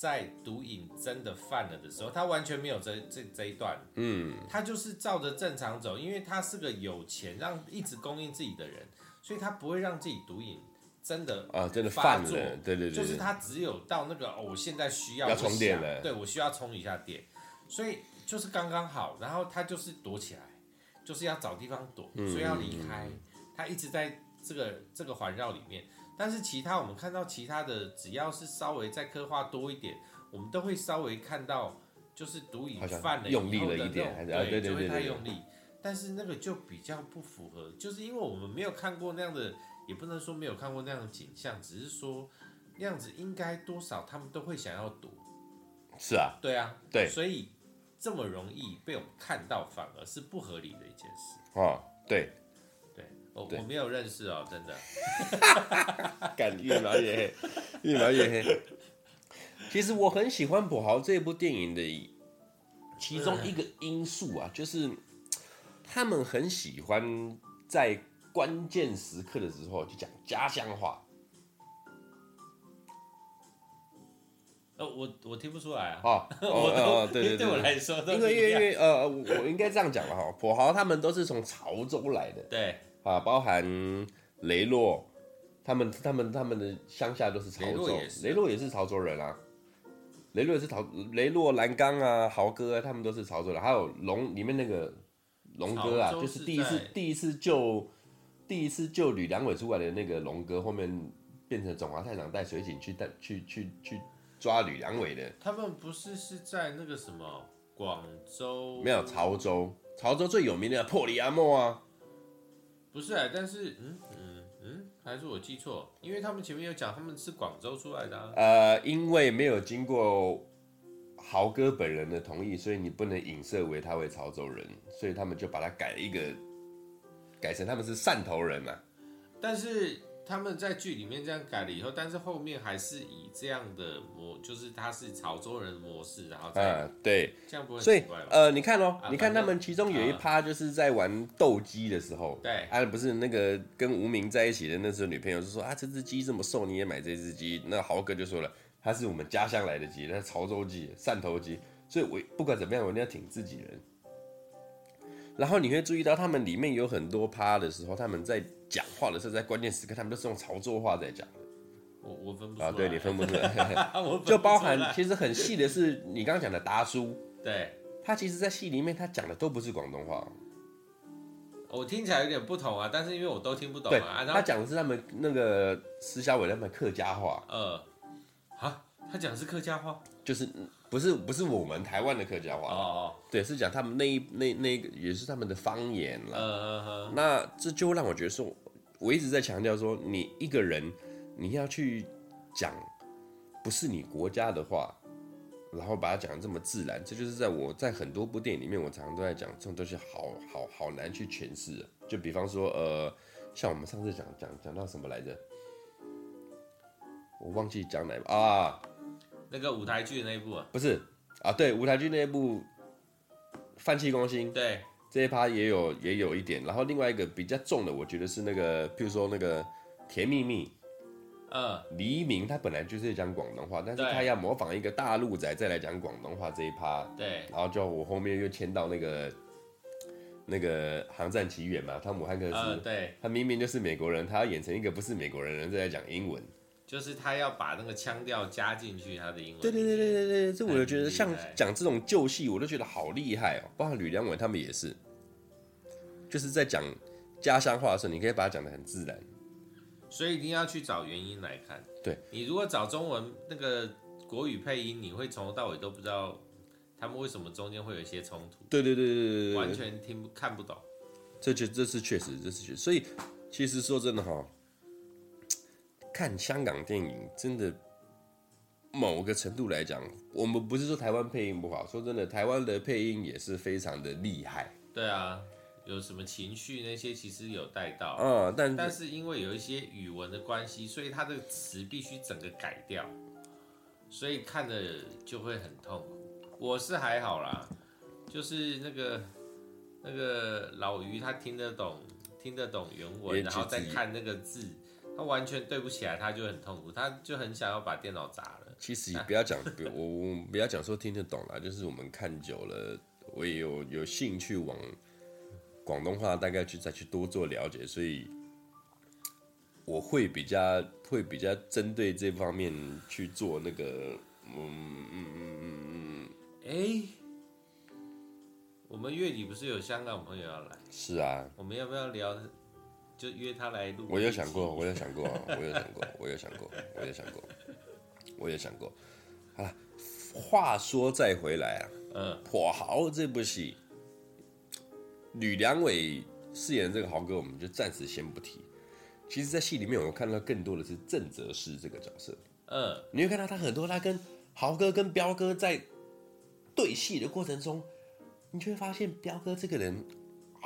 在毒瘾真的犯了的时候，他完全没有这这这一段，嗯，他就是照着正常走，因为他是个有钱让一直供应自己的人，所以他不会让自己毒瘾真的啊真的犯了，对对对，就是他只有到那个哦，我现在需要要充电了，对我需要充一下电，所以就是刚刚好，然后他就是躲起来，就是要找地方躲，所以要离开。他一直在这个这个环绕里面。但是其他我们看到其他的，只要是稍微再刻画多一点，我们都会稍微看到，就是毒瘾犯了用力了一点，对，就会太用力。但是那个就比较不符合，就是因为我们没有看过那样的，也不能说没有看过那样的景象，只是说那样子应该多少他们都会想要躲。是啊，对啊，对，所以这么容易被我们看到，反而是不合理的一件事。哦，对，我我没有认识哦，真的。[laughs] 敢越描越黑，越描越黑。其实我很喜欢《跛豪》这部电影的其中一个因素啊，就是他们很喜欢在关键时刻的时候就讲家乡话。呃，我我听不出来啊。哦，哦，[laughs] 哦，对对对，对我来说，因为因为因为呃，我应该这样讲了哈，跛豪他们都是从潮州来的，对啊，包含雷洛，他们他们他们的乡下都是潮州，雷洛也是潮州人啊，雷洛也是潮，雷洛蓝刚啊，豪哥啊，他们都是潮州人，还有龙里面那个龙哥啊，就是第一次第一次救第一次救吕良伟出来的那个龙哥，后面变成总华太长带水警去带去去去。去去抓吕良伟的，他们不是是在那个什么广州？没有潮州，潮州最有名的破里阿莫啊，不是啊，但是嗯嗯嗯，还是我记错？因为他们前面有讲他们是广州出来的啊。呃，因为没有经过豪哥本人的同意，所以你不能影射为他为潮州人，所以他们就把他改了一个，改成他们是汕头人嘛、啊。但是。他们在剧里面这样改了以后，但是后面还是以这样的模，就是他是潮州人模式，然后再嗯，对，这样不会所以呃，你看哦，啊、你看他们其中有一趴就是在玩斗鸡的时候，对，啊，不是那个跟无名在一起的那时候女朋友就说啊，这只鸡这么瘦，你也买这只鸡？那豪哥就说了，他是我们家乡来的鸡，那潮州鸡、汕头鸡，所以我不管怎么样，我一定要挺自己人。然后你会注意到，他们里面有很多趴的时候，他们在讲话的时候，在关键时刻，他们都是用潮州话在讲的。我我分不出来。啊，对，你分不出来。[laughs] 就包含其实很细的是，你刚刚讲的达叔，对，他其实，在戏里面他讲的都不是广东话。我听起来有点不同啊，但是因为我都听不懂啊。他讲的是他们那个施小伟他们客家话。呃，啊，他讲的是客家话，就是。不是不是我们台湾的客家话哦哦，对，是讲他们那一那那个也是他们的方言了。嗯嗯嗯。那这就让我觉得说，我一直在强调说，你一个人你要去讲不是你国家的话，然后把它讲的这么自然，这就是在我在很多部电影里面，我常常都在讲这种东西，好好好难去诠释。就比方说，呃，像我们上次讲讲讲到什么来着？我忘记讲哪一部啊。那个舞台剧的那一部啊，不是啊，对，舞台剧那一部《饭气攻心》，对，这一趴也有也有一点。然后另外一个比较重的，我觉得是那个，譬如说那个《甜蜜蜜》，嗯，黎明他本来就是讲广东话，但是他要模仿一个大陆仔再来讲广东话这一趴，对。然后就我后面又牵到那个那个《航站奇缘》嘛，汤姆汉克斯，嗯，对，他明明就是美国人，他要演成一个不是美国人的人再来讲英文。就是他要把那个腔调加进去，他的英文。对对对对对对，这我就觉得像讲这种旧戏，我都觉得好厉害哦。包括吕良伟他们也是，就是在讲家乡话的时候，你可以把它讲的很自然。所以一定要去找原因来看。对，你如果找中文那个国语配音，你会从头到尾都不知道他们为什么中间会有一些冲突。对对对对对对，完全听不看不懂。这就这是确实，这是确实。所以其实说真的哈。看香港电影，真的某个程度来讲，我们不是说台湾配音不好，说真的，台湾的配音也是非常的厉害。对啊，有什么情绪那些其实有带到，嗯，但但是因为有一些语文的关系，所以它的词必须整个改掉，所以看的就会很痛苦。我是还好啦，就是那个那个老于他听得懂，听得懂原文，然后再看那个字。他完全对不起来，他就很痛苦，他就很想要把电脑砸了。其实也不要讲，我我不要讲说听得懂啦，就是我们看久了，我也有有兴趣往广东话大概去再去多做了解，所以我会比较会比较针对这方面去做那个，嗯嗯嗯嗯嗯，哎、嗯我们月底不是有香港朋友要来？是啊，我们要不要聊？就约他来录。我有想过，我有想过，我有想过，我有想过，我有想过，我有想过。好了，话说再回来啊，嗯，跛豪这部戏，吕良伟饰演的这个豪哥，我们就暂时先不提。其实，在戏里面，我看到更多的是郑则仕这个角色。嗯，你会看到他很多，他跟豪哥跟彪哥在对戏的过程中，你就会发现彪哥这个人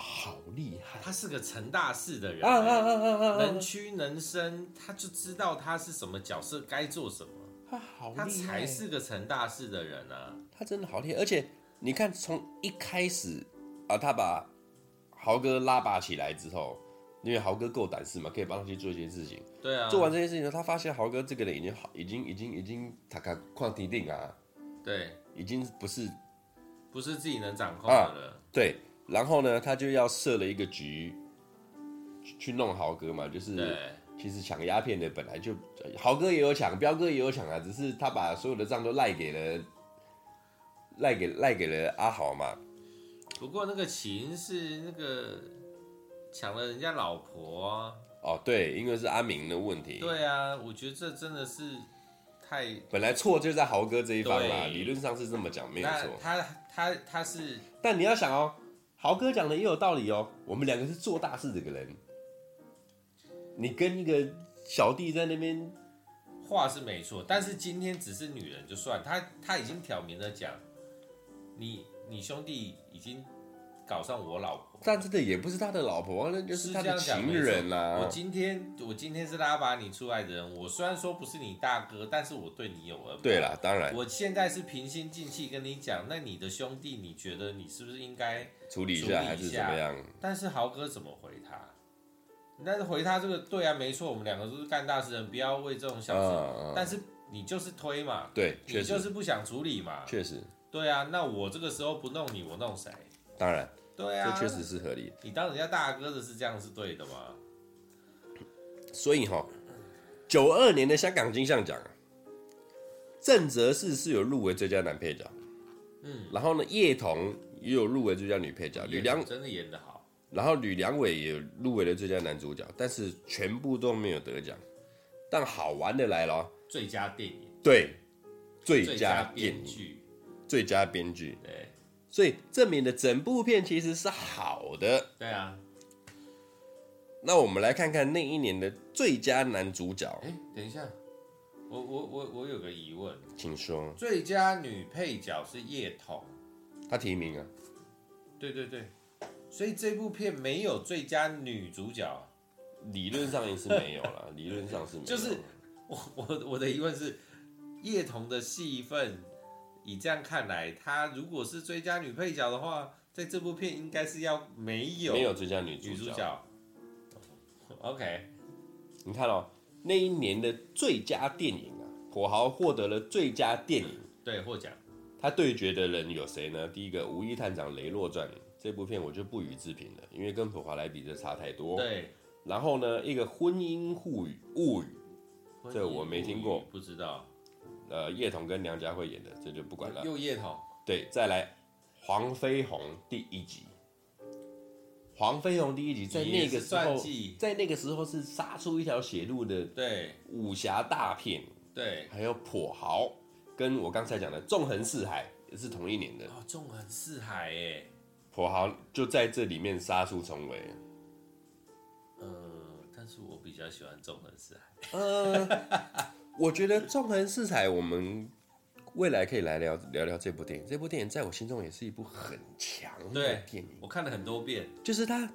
好厉害。他是个成大事的人，啊啊啊啊啊、能屈能伸，他就知道他是什么角色该做什么。他好厉害，他才是个成大事的人啊！他真的好厉害，而且你看，从一开始啊，他把豪哥拉拔起来之后。因为豪哥够胆识嘛，可以帮他去做一些事情。对啊，做完这些事情呢，他发现豪哥这个人已经好，已经已经已经他看矿地定啊。对，已经不是不是自己能掌控的了。啊。对，然后呢，他就要设了一个局去弄豪哥嘛，就是其实抢鸦片的本来就豪哥也有抢，彪哥也有抢啊，只是他把所有的账都赖给了赖给赖给了阿豪嘛。不过那个起因是那个。抢了人家老婆啊！哦，对，因为是阿明的问题。对啊，我觉得这真的是太……本来错就在豪哥这一方啦，理论上是这么讲，没有错。他他他是，但你要想哦，豪哥讲的也有道理哦。我们两个是做大事的个人，你跟一个小弟在那边，话是没错，但是今天只是女人就算，他他已经挑明了讲，你你兄弟已经。搞上我老婆，但这个也不是他的老婆，那就是他的情人啊。我今天我今天是拉拔你出来的人，我虽然说不是你大哥，但是我对你有恩。对啦，当然。我现在是平心静气跟你讲，那你的兄弟，你觉得你是不是应该处理一下，还是怎么样？但是豪哥怎么回他？但是回他这个对啊，没错，我们两个都是干大事人，不要为这种小事。但是你就是推嘛，对，你就是不想处理嘛，确实。对啊，那我这个时候不弄你，我弄谁？当然。对啊，这确实是合理的。你当人家大哥的是这样是对的吗？所以哈，九二年的香港金像奖，郑则仕是有入围最佳男配角，嗯，然后呢，叶童也有入围最佳女配角，吕良真的演得好，然后吕良伟也入围了最佳男主角，但是全部都没有得奖。但好玩的来了，最佳电影，对，最佳编剧，最佳编剧，对。所以证明了整部片其实是好的。对啊。那我们来看看那一年的最佳男主角。哎，等一下，我我我我有个疑问，请说。最佳女配角是叶童，她提名啊。对对对。所以这部片没有最佳女主角。理论上也是没有了，[laughs] 理论上是没有。就是我我我的疑问是，叶童的戏份。以这样看来，她如果是最佳女配角的话，在这部片应该是要没有没有最佳女主角。主角 OK，你看哦，那一年的最佳电影啊，跛豪获得了最佳电影，对，获奖。他对决的人有谁呢？第一个《无义探长雷洛传》这部片我就不予置评了，因为跟普华来比这差太多。对。然后呢，一个婚姻物语物语，这我没听过，不知道。呃，叶童跟梁家辉演的，这就不管了。又叶童。对，再来黄飞鸿第一集。黄飞鸿第一集在那个时候，在那个时候是杀出一条血路的。对。武侠大片。对。还有跛豪，跟我刚才讲的纵横四海也是同一年的。哦，纵横四海哎。跛豪就在这里面杀出重围。呃，但是我比较喜欢纵横四海。呃。我觉得纵横四海，我们未来可以来聊聊聊这部电影。这部电影在我心中也是一部很强的电影，我看了很多遍。就是他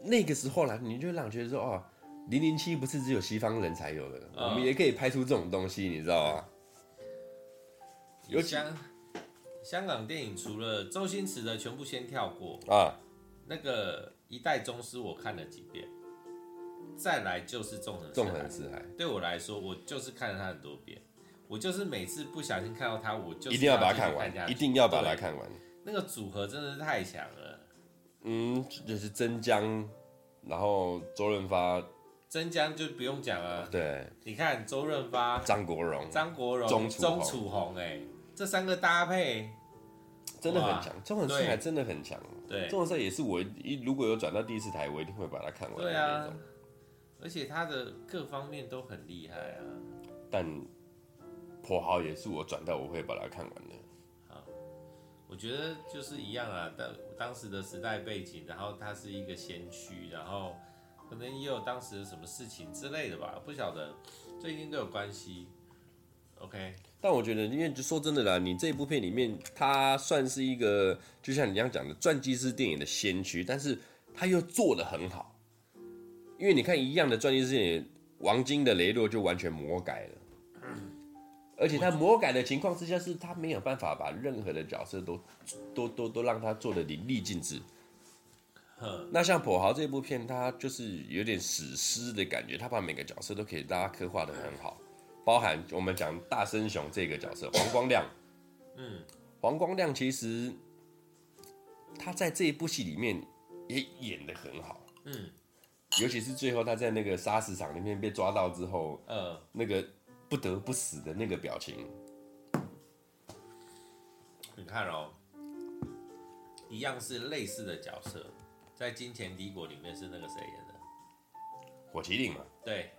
那个时候啦，你就让觉得说，哦，零零七不是只有西方人才有的，哦、我们也可以拍出这种东西，你知道吗？有香香港电影，除了周星驰的，全部先跳过啊。那个一代宗师，我看了几遍。再来就是纵横纵横四海，对我来说，我就是看了他很多遍，我就是每次不小心看到他，我就一定要把它看完，一定要把它看完。那个组合真的是太强了。嗯，就是曾江，然后周润发，曾江就不用讲了。对，你看周润发、张国荣、张国荣、钟楚红，哎，这三个搭配。真的很强，中文四海真的很强。对，中文四海也是我一如果有转到第四台，我一定会把它看完。对啊，而且他的各方面都很厉害啊。但跛豪也是我转到我会把它看完的。好，我觉得就是一样啊，当当时的时代背景，然后他是一个先驱，然后可能也有当时的什么事情之类的吧，不晓得，这一定都有关系。OK。但我觉得，因为就说真的啦，你这部片里面，它算是一个，就像你这样讲的传记式电影的先驱，但是他又做的很好。因为你看一样的传记式电影，王晶的雷洛就完全魔改了，而且他魔改的情况之下，是他没有办法把任何的角色都都都都让他做得淋漓尽致。那像跛豪这部片，它就是有点史诗的感觉，他把每个角色都可以大家刻画得很好。包含我们讲大森雄这个角色黄光亮，嗯，黄光亮其实他在这一部戏里面也演得很好，嗯，尤其是最后他在那个沙石场里面被抓到之后，嗯，那个不得不死的那个表情，你看哦，一样是类似的角色，在《金钱帝国》里面是那个谁演的？火麒麟嘛，对。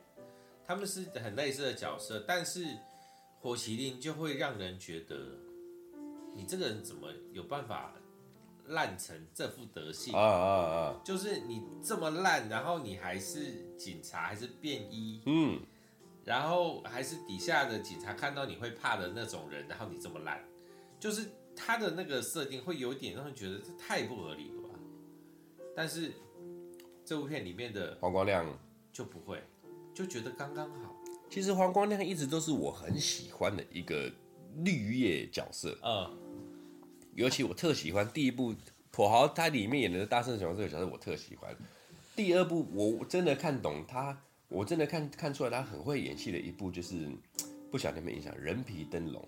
他们是很类似的角色，但是火麒麟就会让人觉得，你这个人怎么有办法烂成这副德性？啊啊啊！就是你这么烂，然后你还是警察，还是便衣，嗯，然后还是底下的警察看到你会怕的那种人，然后你这么烂，就是他的那个设定会有点让人觉得这太不合理了吧？但是这部片里面的黄光亮就不会。就觉得刚刚好。其实黄光亮一直都是我很喜欢的一个绿叶角色。嗯，尤其我特喜欢第一部跛豪，他里面演的大圣雄这个角色我特喜欢。第二部我真的看懂他，我真的看看出来他很会演戏的一部就是不晓得有没有印象，人皮灯笼，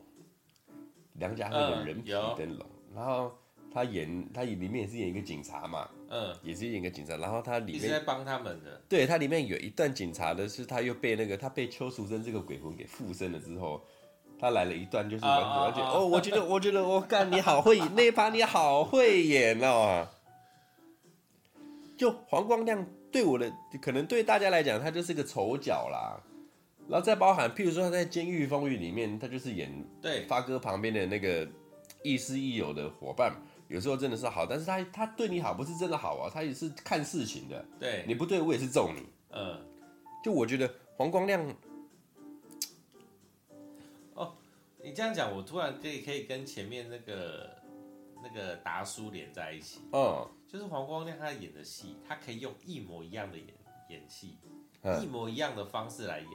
梁家辉的人皮灯笼，嗯，然后。他演他里面也是演一个警察嘛，嗯，也是演一个警察，然后他里面是在帮他们的，对，他里面有一段警察的是他又被那个他被邱淑贞这个鬼魂给附身了之后，他来了一段就是完全完全哦，我觉得我觉得我干你好会 [laughs] 那一趴你好会演哦，就黄光亮对我的可能对大家来讲他就是个丑角啦，然后再包含譬如说他在《监狱风云》里面他就是演对发哥旁边的那个亦师亦友的伙伴。有时候真的是好，但是他他对你好不是真的好啊，他也是看事情的。对，你不对我也是揍你。嗯，就我觉得黄光亮，你这样讲，我突然可以可以跟前面那个那个达叔连在一起。嗯，就是黄光亮他演的戏，他可以用一模一样的演演戏，嗯，一模一样的方式来演。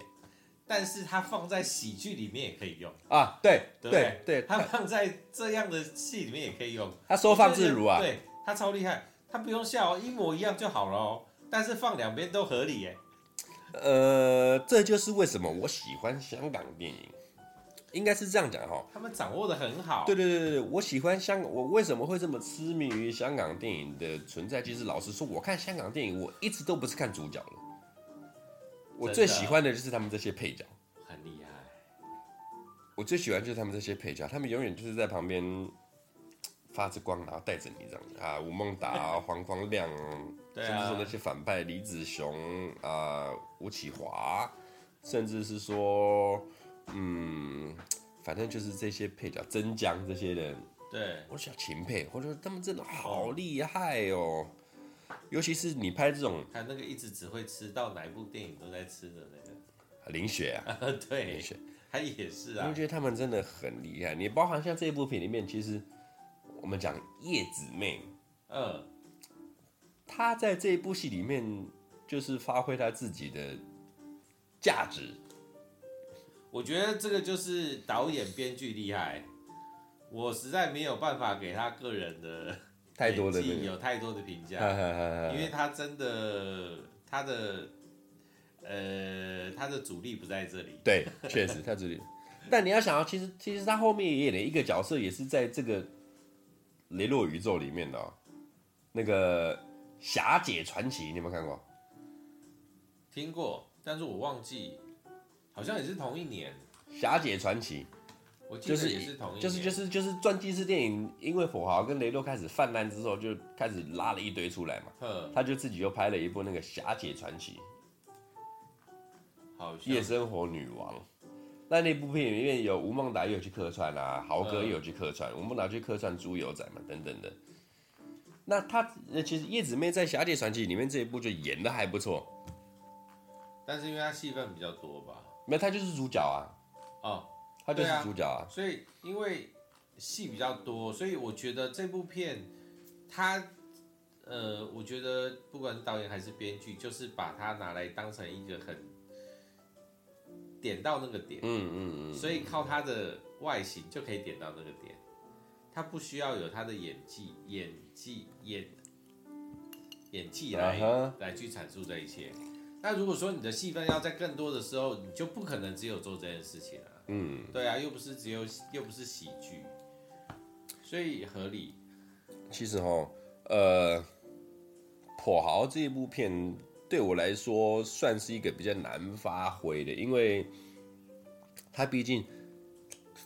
但是他放在喜剧里面也可以用啊，对对对，对，他放在这样的戏里面也可以用，他收放自如啊，对，他超厉害，他不用笑，一模一样就好了哦。但是放两边都合理耶。呃，这就是为什么我喜欢香港电影，应该是这样讲哈，他们掌握的很好。对对对对，我喜欢香港，我为什么会这么痴迷于香港电影的存在？其实老实说，我看香港电影，我一直都不是看主角了。我最喜欢的就是他们这些配角，很厉害。我最喜欢就是他们这些配角，他们永远就是在旁边发着光，然后带着你这样啊，吴孟达、黄光亮，甚至说那些反派李子雄啊、吴启华，甚至是说，嗯，反正就是这些配角，曾江这些人，对我想钦佩，我觉得他们真的好厉害哦。尤其是你拍这种，还有那个一直只会吃到哪一部电影都在吃的那个林雪啊，[laughs] 对，林雪，他也是啊。我觉得他们真的很厉害。你包含像这一部片里面，其实我们讲叶子妹，嗯，她在这一部戏里面就是发挥她自己的价值。我觉得这个就是导演编剧厉害，我实在没有办法给他个人的。太多的有太多的评价，因为他真的他的呃他的主力不在这里。对，确实他主力。但你要想到，其实其实他后面也演了一个角色，也是在这个雷洛宇宙里面的，喔，那个《侠姐传奇》，你有没有看过？听过，但是我忘记，好像也是同一年，《侠姐传奇》。我记得也是同一，就是就是就是传记式电影，因为火豪跟雷洛开始泛滥之后，就开始拉了一堆出来嘛。呵他就自己又拍了一部那个《侠姐传奇》，好，夜生活女王。那那部片里面有吴孟达也有去客串啊，豪哥也有去客串，吴孟达去客串猪油仔嘛，等等的。那他其实叶子妹在《侠姐传奇》里面这一部就演的还不错，但是因为他戏份比较多吧？没，他就是主角啊。哦，他就是主角啊。啊所以因为戏比较多，所以我觉得这部片他呃，我觉得不管是导演还是编剧，就是把它拿来当成一个很点到那个点。嗯嗯嗯。嗯所以靠他的外形就可以点到那个点。他不需要有他的演技、演技、演演技来、uh huh. 来去阐述这一切。那如果说你的戏份要在更多的时候，你就不可能只有做这件事情啊。嗯，对啊，又不是只有，又不是喜剧，所以合理。其实哈，呃，跛豪这一部片对我来说算是一个比较难发挥的，因为它毕竟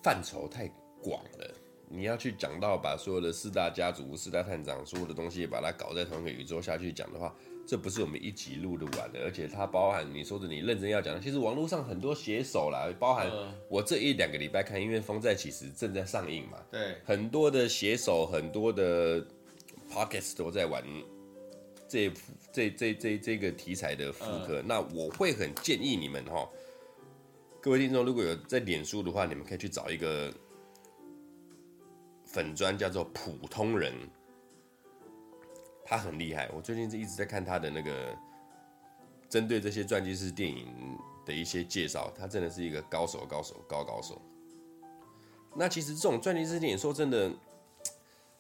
范畴太广了。你要去讲到把所有的四大家族、四大探长所有的东西把它搞在同一个宇宙下去讲的话，这不是我们一集录的完的。而且它包含你说的，你认真要讲的，其实网络上很多写手啦，包含我这一两个礼拜看，因为《风再起时》正在上映嘛，对，很多的写手、很多的 pockets 都在玩这这这这这个题材的复刻。那我会很建议你们哈，各位听众，如果有在脸书的话，你们可以去找一个。粉砖叫做普通人，他很厉害。我最近是一直在看他的那个针对这些传记式电影的一些介绍，他真的是一个高手，高手，高高手。那其实这种传记式电影，说真的，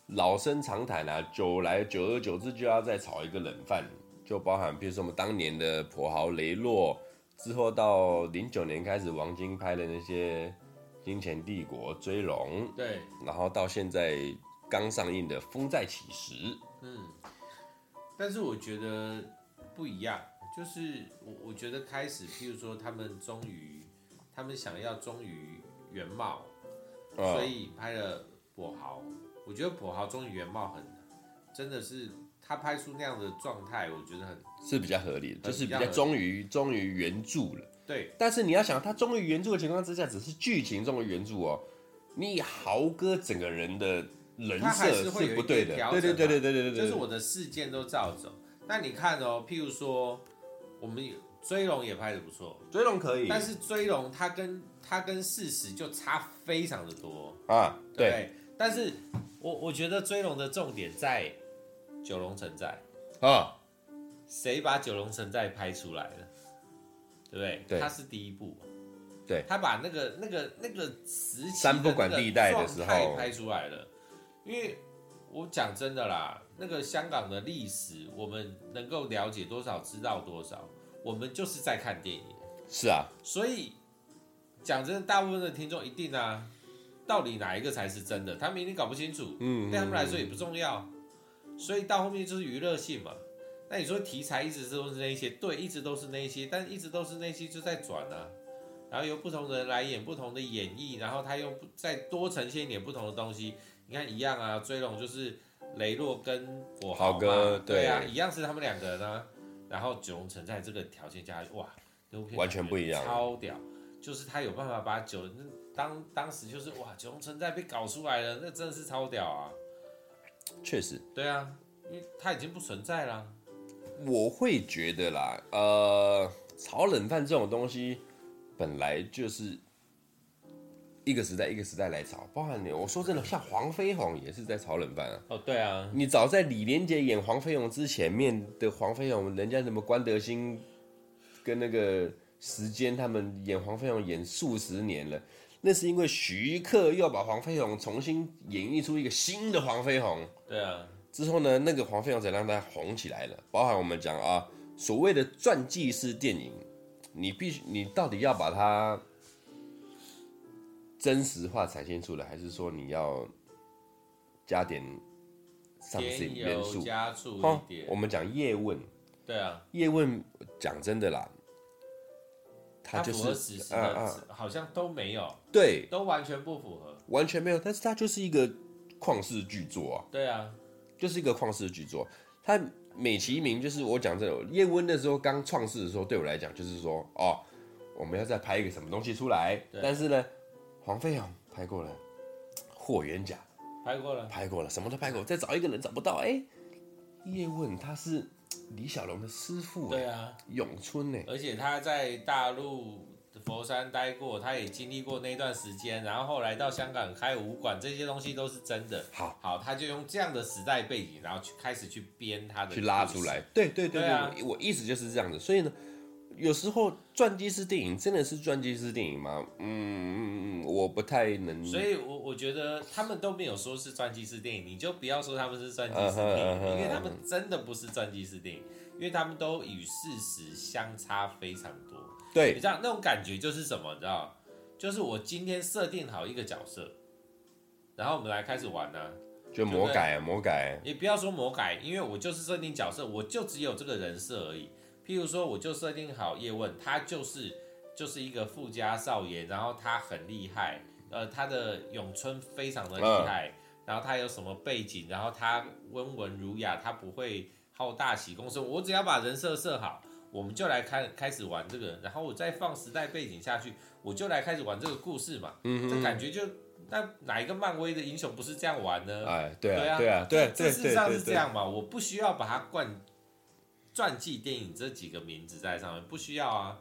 老生常谈啊，久来久而久之就要再炒一个冷饭，就包含比如说我们当年的跛豪、雷洛，之后到零九年开始王晶拍的那些。金钱帝国追龙，对，然后到现在刚上映的《风再起时》，嗯，但是我觉得不一样，就是我我觉得开始，譬如说他们终于，他们想要忠于原貌，哦、所以拍了跛豪。我觉得跛豪忠于原貌很，真的是他拍出那样的状态，我觉得很是比较合理的，就是比较忠于忠于原著了。对，但是你要想，他忠于原著的情况之下，只是剧情忠于原著哦。你豪哥整个人的人设是不对的，对对对对对对对，就是我的事件都照走。那你看哦，譬如说，我们追龙也拍的不错，追龙可以，但是追龙它跟它跟事实就差非常的多啊。对，对，但是我我觉得追龙的重点在九龙城寨啊，谁把九龙城寨拍出来了？对不对？对，他是第一部，对，他把那个那个那个时期三不管地带的时候拍出来了。因为我讲真的啦，那个香港的历史，我们能够了解多少，知道多少，我们就是在看电影。是啊，所以讲真的，大部分的听众一定啊，到底哪一个才是真的？他们一定搞不清楚。嗯，对他们来说也不重要。所以到后面就是娱乐性嘛。那你说题材一直都是那些，对，一直都是那些，但一直都是那些就在转啊，然后由不同的人来演不同的演绎，然后他又再多呈现一点不同的东西。你看一样啊，追龙就是雷洛跟我豪哥，对啊，一样是他们两个人啊。然后九龙城在这个条件下哇，完全不一样，超屌，就是他有办法把九当当时就是哇，九龙城寨被搞出来了，那真的是超屌啊。确实，对啊，因为他已经不存在了。我会觉得啦，呃，炒冷饭这种东西本来就是一个时代一个时代来炒，包含你，我说真的，像黄飞鸿也是在炒冷饭啊。哦，对啊，你早在李连杰演黄飞鸿之前面的黄飞鸿，人家什么关德兴跟那个时间他们演黄飞鸿演数十年了，那是因为徐克又把黄飞鸿重新演绎出一个新的黄飞鸿。对啊。之后呢，那个黄飞鸿才让他红起来了。包含我们讲啊，所谓的传记式电影，你必须，你到底要把它真实化呈现出来，还是说你要加点 something 元素？加注一点。我们讲叶问，对啊，叶问讲真的啦，他就是符合史实的啊啊好像都没有，对，都完全不符合，完全没有。但是它就是一个旷世巨作啊，对啊，就是一个旷世巨作。它美其名就是我讲这种叶问的时候刚创世的时候，对我来讲就是说哦，我们要再拍一个什么东西出来。但是呢，黄飞鸿拍过了，霍元甲拍过了，拍过了，什么都拍过，再找一个人找不到。哎，叶问他是。李小龙的师傅，对啊，咏春呢，而且他在大陆佛山待过，他也经历过那段时间，然后后来到香港开武馆，这些东西都是真的。好，好，他就用这样的时代背景，然后去开始去编他的，去拉出来。对对对对，对啊，我意思就是这样子。所以呢。有时候传记式电影真的是传记式电影吗？嗯，我不太能。所以我，我我觉得他们都没有说是传记式电影，你就不要说他们是传记式电影，uh -huh, uh -huh, 因为他们真的不是传记式电影，因为他们都与事实相差非常多。对，你知道那种感觉就是什么？你知道，就是我今天设定好一个角色，然后我们来开始玩呢、啊，就魔改啊，魔改。也不要说魔改，因为我就是设定角色，我就只有这个人设而已。譬如说，我就设定好叶问，他就是就是一个富家少爷，然后他很厉害，呃，他的咏春非常的厉害，然后他有什么背景，然后他温文儒雅，他不会好大喜功。所以我只要把人设设好，我们就来开开始玩这个，然后我再放时代背景下去，我就来开始玩这个故事嘛。嗯，这感觉就那哪一个漫威的英雄不是这样玩呢？哎，对啊，对啊，对啊，这事实上是这样嘛，我不需要把它灌。传记电影这几个名字在上面不需要啊，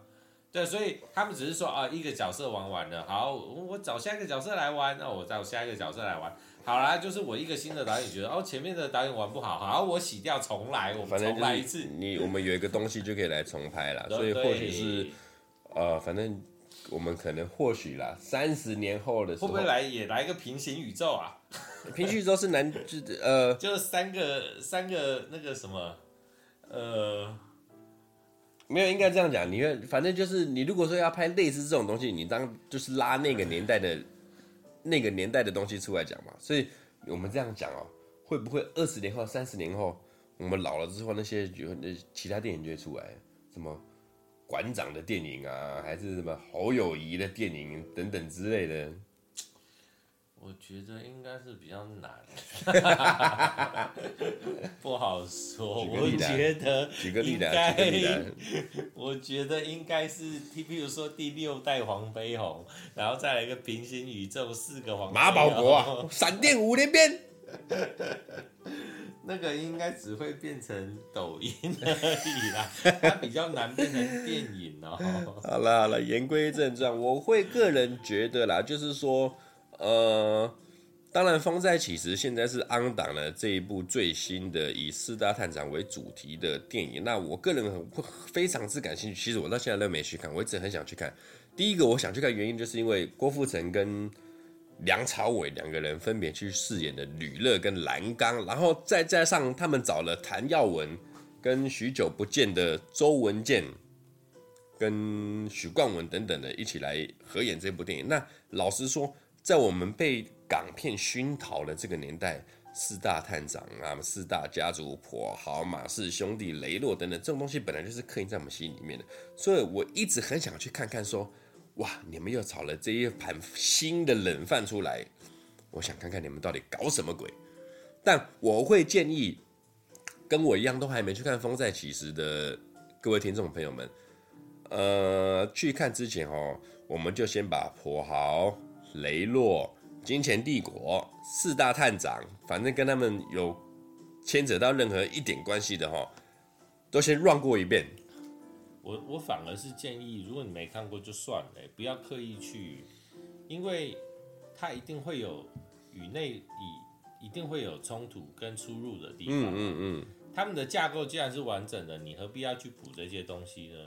对，所以他们只是说啊，一个角色玩完了，好，我找下一个角色来玩，那我找下一个角色来玩，好啦，就是我一个新的导演觉得哦，前面的导演玩不好，好，我洗掉重来，我们重来一次，你我们有一个东西就可以来重拍了，[laughs] 所以或许是呃，反正我们可能或许啦，三十年后的时候会不会来也来一个平行宇宙啊？[laughs] 平行宇宙是男就呃，就是三个三个那个什么。呃，没有，应该这样讲。你看，反正就是你如果说要拍类似这种东西，你当就是拉那个年代的，那个年代的东西出来讲嘛。所以我们这样讲哦，会不会二十年后、三十年后，我们老了之后，那些有那其他电影就会出来，什么馆长的电影啊，还是什么侯友谊的电影等等之类的。我觉得应该是比较难，不好说。我觉得举个例子，[laughs] 我觉得应该是，譬如说第六代黄飞鸿，然后再来一个平行宇宙，四个黄。马保国啊，[laughs] 闪电五连鞭。那个应该只会变成抖音而已啦，它比较难变成电影哦。[laughs] 好了好了，言归正传，我会个人觉得啦，就是说。呃，当然，《风再起时》现在是安档了这一部最新的以四大探长为主题的电影。那我个人很非常之感兴趣。其实我到现在都没去看，我一直很想去看。第一个我想去看原因，就是因为郭富城跟梁朝伟两个人分别去饰演的吕乐跟蓝刚，然后再加上他们找了谭耀文跟许久不见的周文健跟许冠文等等的一起来合演这部电影。那老实说，在我们被港片熏陶的这个年代，四大探长啊，四大家族、跛豪、马氏兄弟、雷洛等等，这种东西本来就是刻印在我们心里面的，所以我一直很想去看看，说，哇，你们又炒了这一盘新的冷饭出来，我想看看你们到底搞什么鬼。但我会建议，跟我一样都还没去看《风再起时》的各位听众朋友们，呃，去看之前哦，我们就先把跛豪。雷洛、金钱帝国四大探长，反正跟他们有牵扯到任何一点关系的哈，都先 run 过一遍。我我反而是建议，如果你没看过就算了，不要刻意去，因为它一定会有与内以一定会有冲突跟出入的地方。嗯嗯嗯。他们的架构既然是完整的，你何必要去补这些东西呢？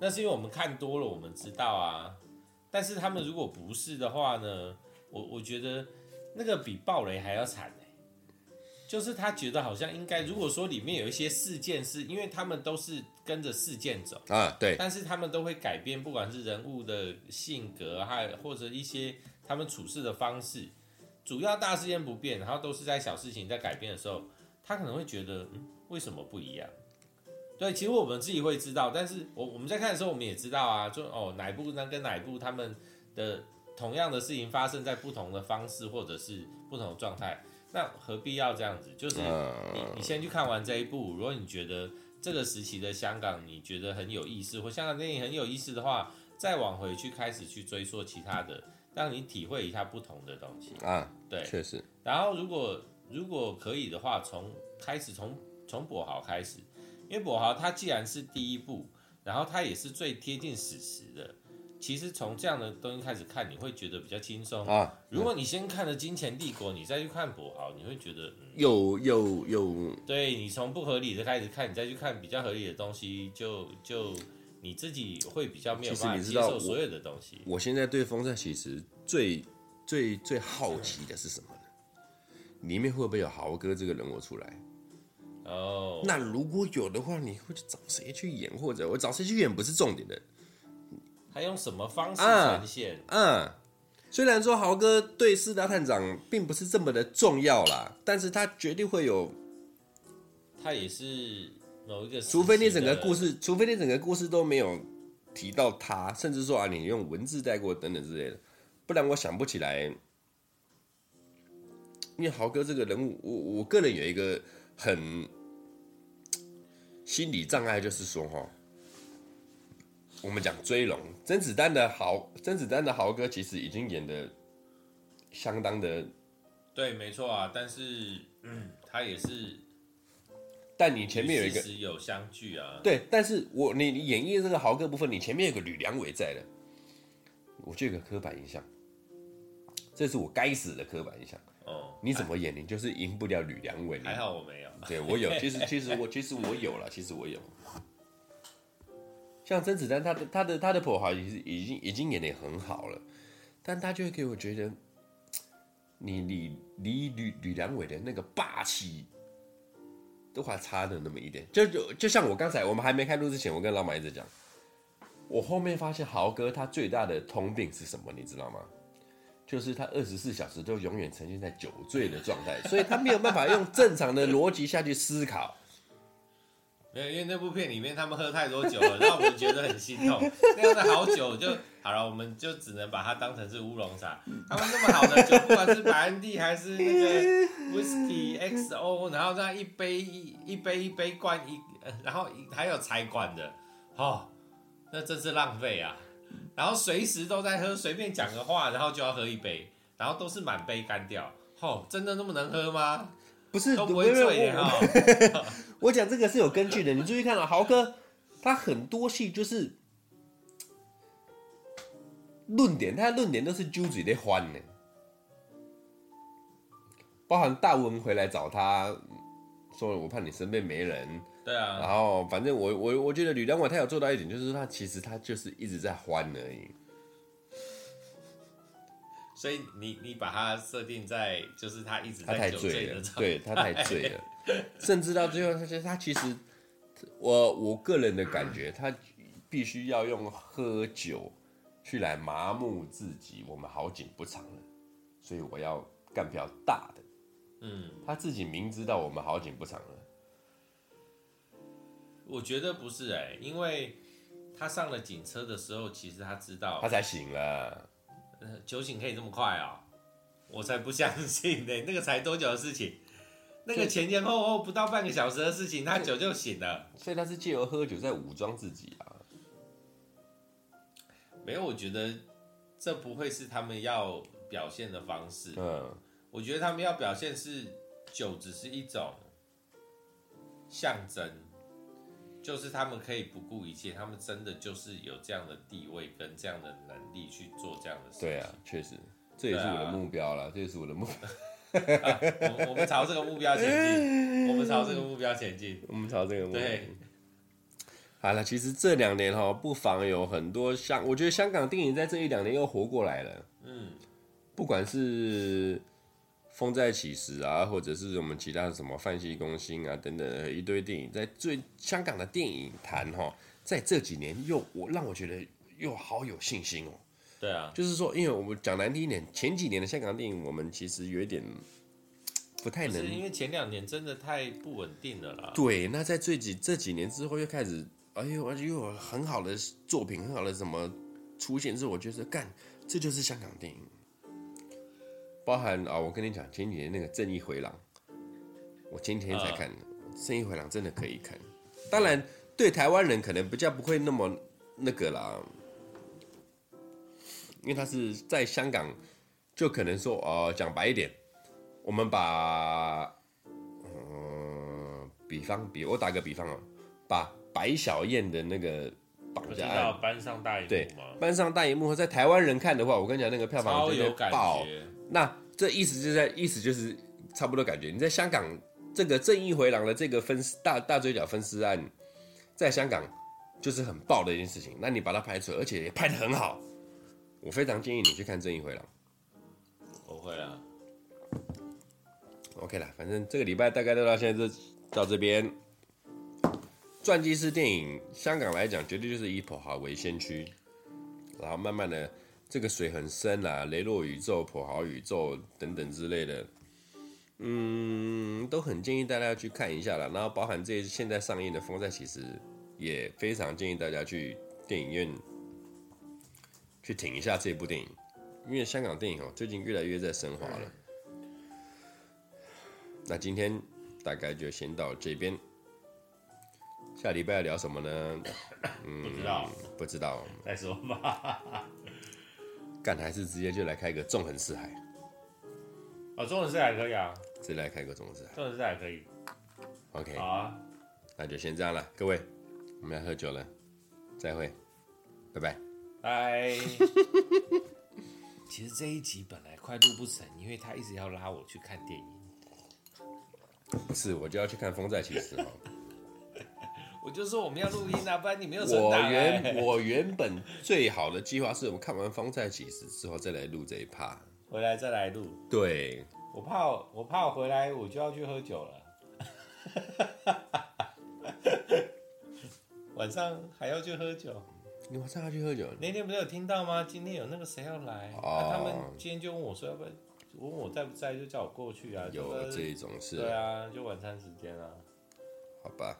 那是因为我们看多了，我们知道啊。但是他们如果不是的话呢？我我觉得那个比暴雷还要惨呢。就是他觉得好像应该，如果说里面有一些事件是，因为他们都是跟着事件走啊，对。但是他们都会改变，不管是人物的性格，还或者一些他们处事的方式，主要大事件不变，然后都是在小事情在改变的时候，他可能会觉得，嗯，为什么不一样？对，其实我们自己会知道，但是我我们在看的时候，我们也知道啊，就哦哪一部呢跟哪一部他们的同样的事情发生在不同的方式或者是不同的状态，那何必要这样子？就是你你先去看完这一部，如果你觉得这个时期的香港你觉得很有意思，或香港电影很有意思的话，再往回去开始去追溯其他的，让你体会一下不同的东西啊。对，确实。然后如果如果可以的话，从开始从从跛豪开始，因为跛豪他既然是第一部，然后他也是最贴近史实的。其实从这样的东西开始看，你会觉得比较轻松啊。如果你先看了《金钱帝国》，你再去看跛豪，你会觉得有有有。对，你从不合理的开始看，你再去看比较合理的东西，就就你自己会比较没有办法接受所有的东西。我，我现在对《风扇其实》最最最好奇的是什么呢？里面会不会有豪哥这个人物出来？哦，oh. 那如果有的话，你会去找谁去演？或者我找谁去演不是重点的。他用什么方式呈现？嗯，嗯，虽然说豪哥对四大探长并不是这么的重要啦，但是他绝对会有，他也是某一个，除非你整个故事，除非你整个故事都没有提到他，甚至说啊，你用文字带过等等之类的，不然我想不起来。因为豪哥这个人物，我我个人有一个很心理障碍，就是说哈。我们讲追龙，甄子丹的豪，甄子丹的豪哥其实已经演的相当的，对，没错啊。但是，嗯，他也是，但你前面有一个有相聚啊。对，但是我你你演绎这个豪哥部分，你前面有个吕良伟在的，我就有个刻板印象，这是我该死的刻板印象。哦，你怎么演，你就是赢不了吕良伟。还好我没有，对我有，其实其实我其实我有了，其实我有。像甄子丹，他的他的他的跛豪已经已经已经演的很好了，但他就会给我觉得，你你离吕吕良伟的那个霸气，都还差的那么一点。就就就像我刚才我们还没开录之前，我跟老马一直讲，我后面发现豪哥他最大的通病是什么，你知道吗？就是他二十四小时都永远沉浸在酒醉的状态，所以他没有办法用正常的逻辑下去思考。[laughs] 没有，因为那部片里面他们喝太多酒了，让我们觉得很心痛。[laughs] 那样的好酒就好了，我们就只能把它当成是乌龙茶。他们那么好的酒，不管是白兰地还是那个 [laughs] Whisky XO，然后这样一杯一一杯一杯灌一，然后还有彩管的，哦，那真是浪费啊！然后随时都在喝，随便讲个话，然后就要喝一杯，然后都是满杯干掉。哦，真的那么能喝吗？不是都不会醉哈。[laughs] 我讲这个是有根据的，你注意看啊，豪哥他很多戏就是论点，他的论点都是揪嘴的欢呢，包含大文回来找他说，我怕你身边没人，对啊，然后反正我我我觉得吕良伟他有做到一点，就是说他其实他就是一直在欢而已。所以你你把它设定在就是他一直在酒醉了，对，他太醉了，[laughs] 甚至到最后他其实他其实我我个人的感觉，他必须要用喝酒去来麻木自己，我们好景不长了，所以我要干比较大的，嗯，他自己明知道我们好景不长了，我觉得不是哎、欸，因为他上了警车的时候，其实他知道他才醒了。酒醒可以这么快啊、喔？我才不相信呢、欸！那个才多久的事情？那个前前后后不到半个小时的事情，他酒就醒了。所以他是借由喝酒在武装自己啊？没有，我觉得这不会是他们要表现的方式。嗯，我觉得他们要表现是酒只是一种象征。就是他们可以不顾一切，他们真的就是有这样的地位跟这样的能力去做这样的事情。对啊，确实，这也是我的目标了，啊、这也是我的目标。啊、我我们朝这个目标前进，我们朝这个目标前进，我们朝这个目标。对，好了，其实这两年哈，不妨有很多香，我觉得香港电影在这一两年又活过来了。嗯，不管是。风再起时啊，或者是我们其他的什么范西攻心啊等等一堆电影，在最香港的电影坛哈，在这几年又我让我觉得又好有信心哦。对啊，就是说，因为我们讲难听一点，前几年的香港电影，我们其实有一点不太能，因为前两年真的太不稳定了啦。对，那在最几这几年之后又开始，哎呦，又有很好的作品，很好的什么出现之后，我觉得干，这就是香港电影。包含啊、哦，我跟你讲，前几年那个《正义回廊》，我前几天才看的，《正义回廊》真的可以看。当然，对台湾人可能比较不会那么那个啦，因为他是在香港，就可能说哦，讲白一点，我们把，嗯、呃，比方比我打个比方啊，把白小燕的那个绑架案搬上大荧幕对，搬上大荧幕，在台湾人看的话，我跟你讲，那个票房绝对爆。那这意思就是在意思就是差不多感觉，你在香港这个正义回廊的这个分尸大大追角分尸案，在香港就是很爆的一件事情。那你把它拍出来，而且也拍得很好，我非常建议你去看正义回廊。我会啊。OK 啦，反正这个礼拜大概都到现在就到这边。传记式电影，香港来讲绝对就是以跛豪为先驱，然后慢慢的。这个水很深啦，雷洛宇宙、普豪宇宙等等之类的，嗯，都很建议大家去看一下啦。然后包含这些现在上映的《风再起时》，也非常建议大家去电影院去挺一下这部电影，因为香港电影哦，最近越来越在升华了。那今天大概就先到这边，下礼拜要聊什么呢？[coughs] 嗯，不知道，不知道，再说吧。干还是直接就来开个纵横四海？哦，纵横四海可以啊，直接来开个纵横四海。纵横四海可以。OK。好啊，那就先这样了，各位，我们要喝酒了，再会，拜拜。拜。[laughs] 其实这一集本来快录不成，因为他一直要拉我去看电影。不是，我就要去看《风再起时》哈。我就说我们要录音啊，不然你没有、欸。我原我原本最好的计划是我们看完《风再起时》之后再来录这一趴，回来再来录。对，我怕我怕我回来我就要去喝酒了，[laughs] 晚上还要去喝酒。你晚上要去喝酒？那天不是有听到吗？今天有那个谁要来，啊、他们今天就问我说要不要，问我在不在，就叫我过去啊。有这一种事？对啊，就晚餐时间啊。好吧。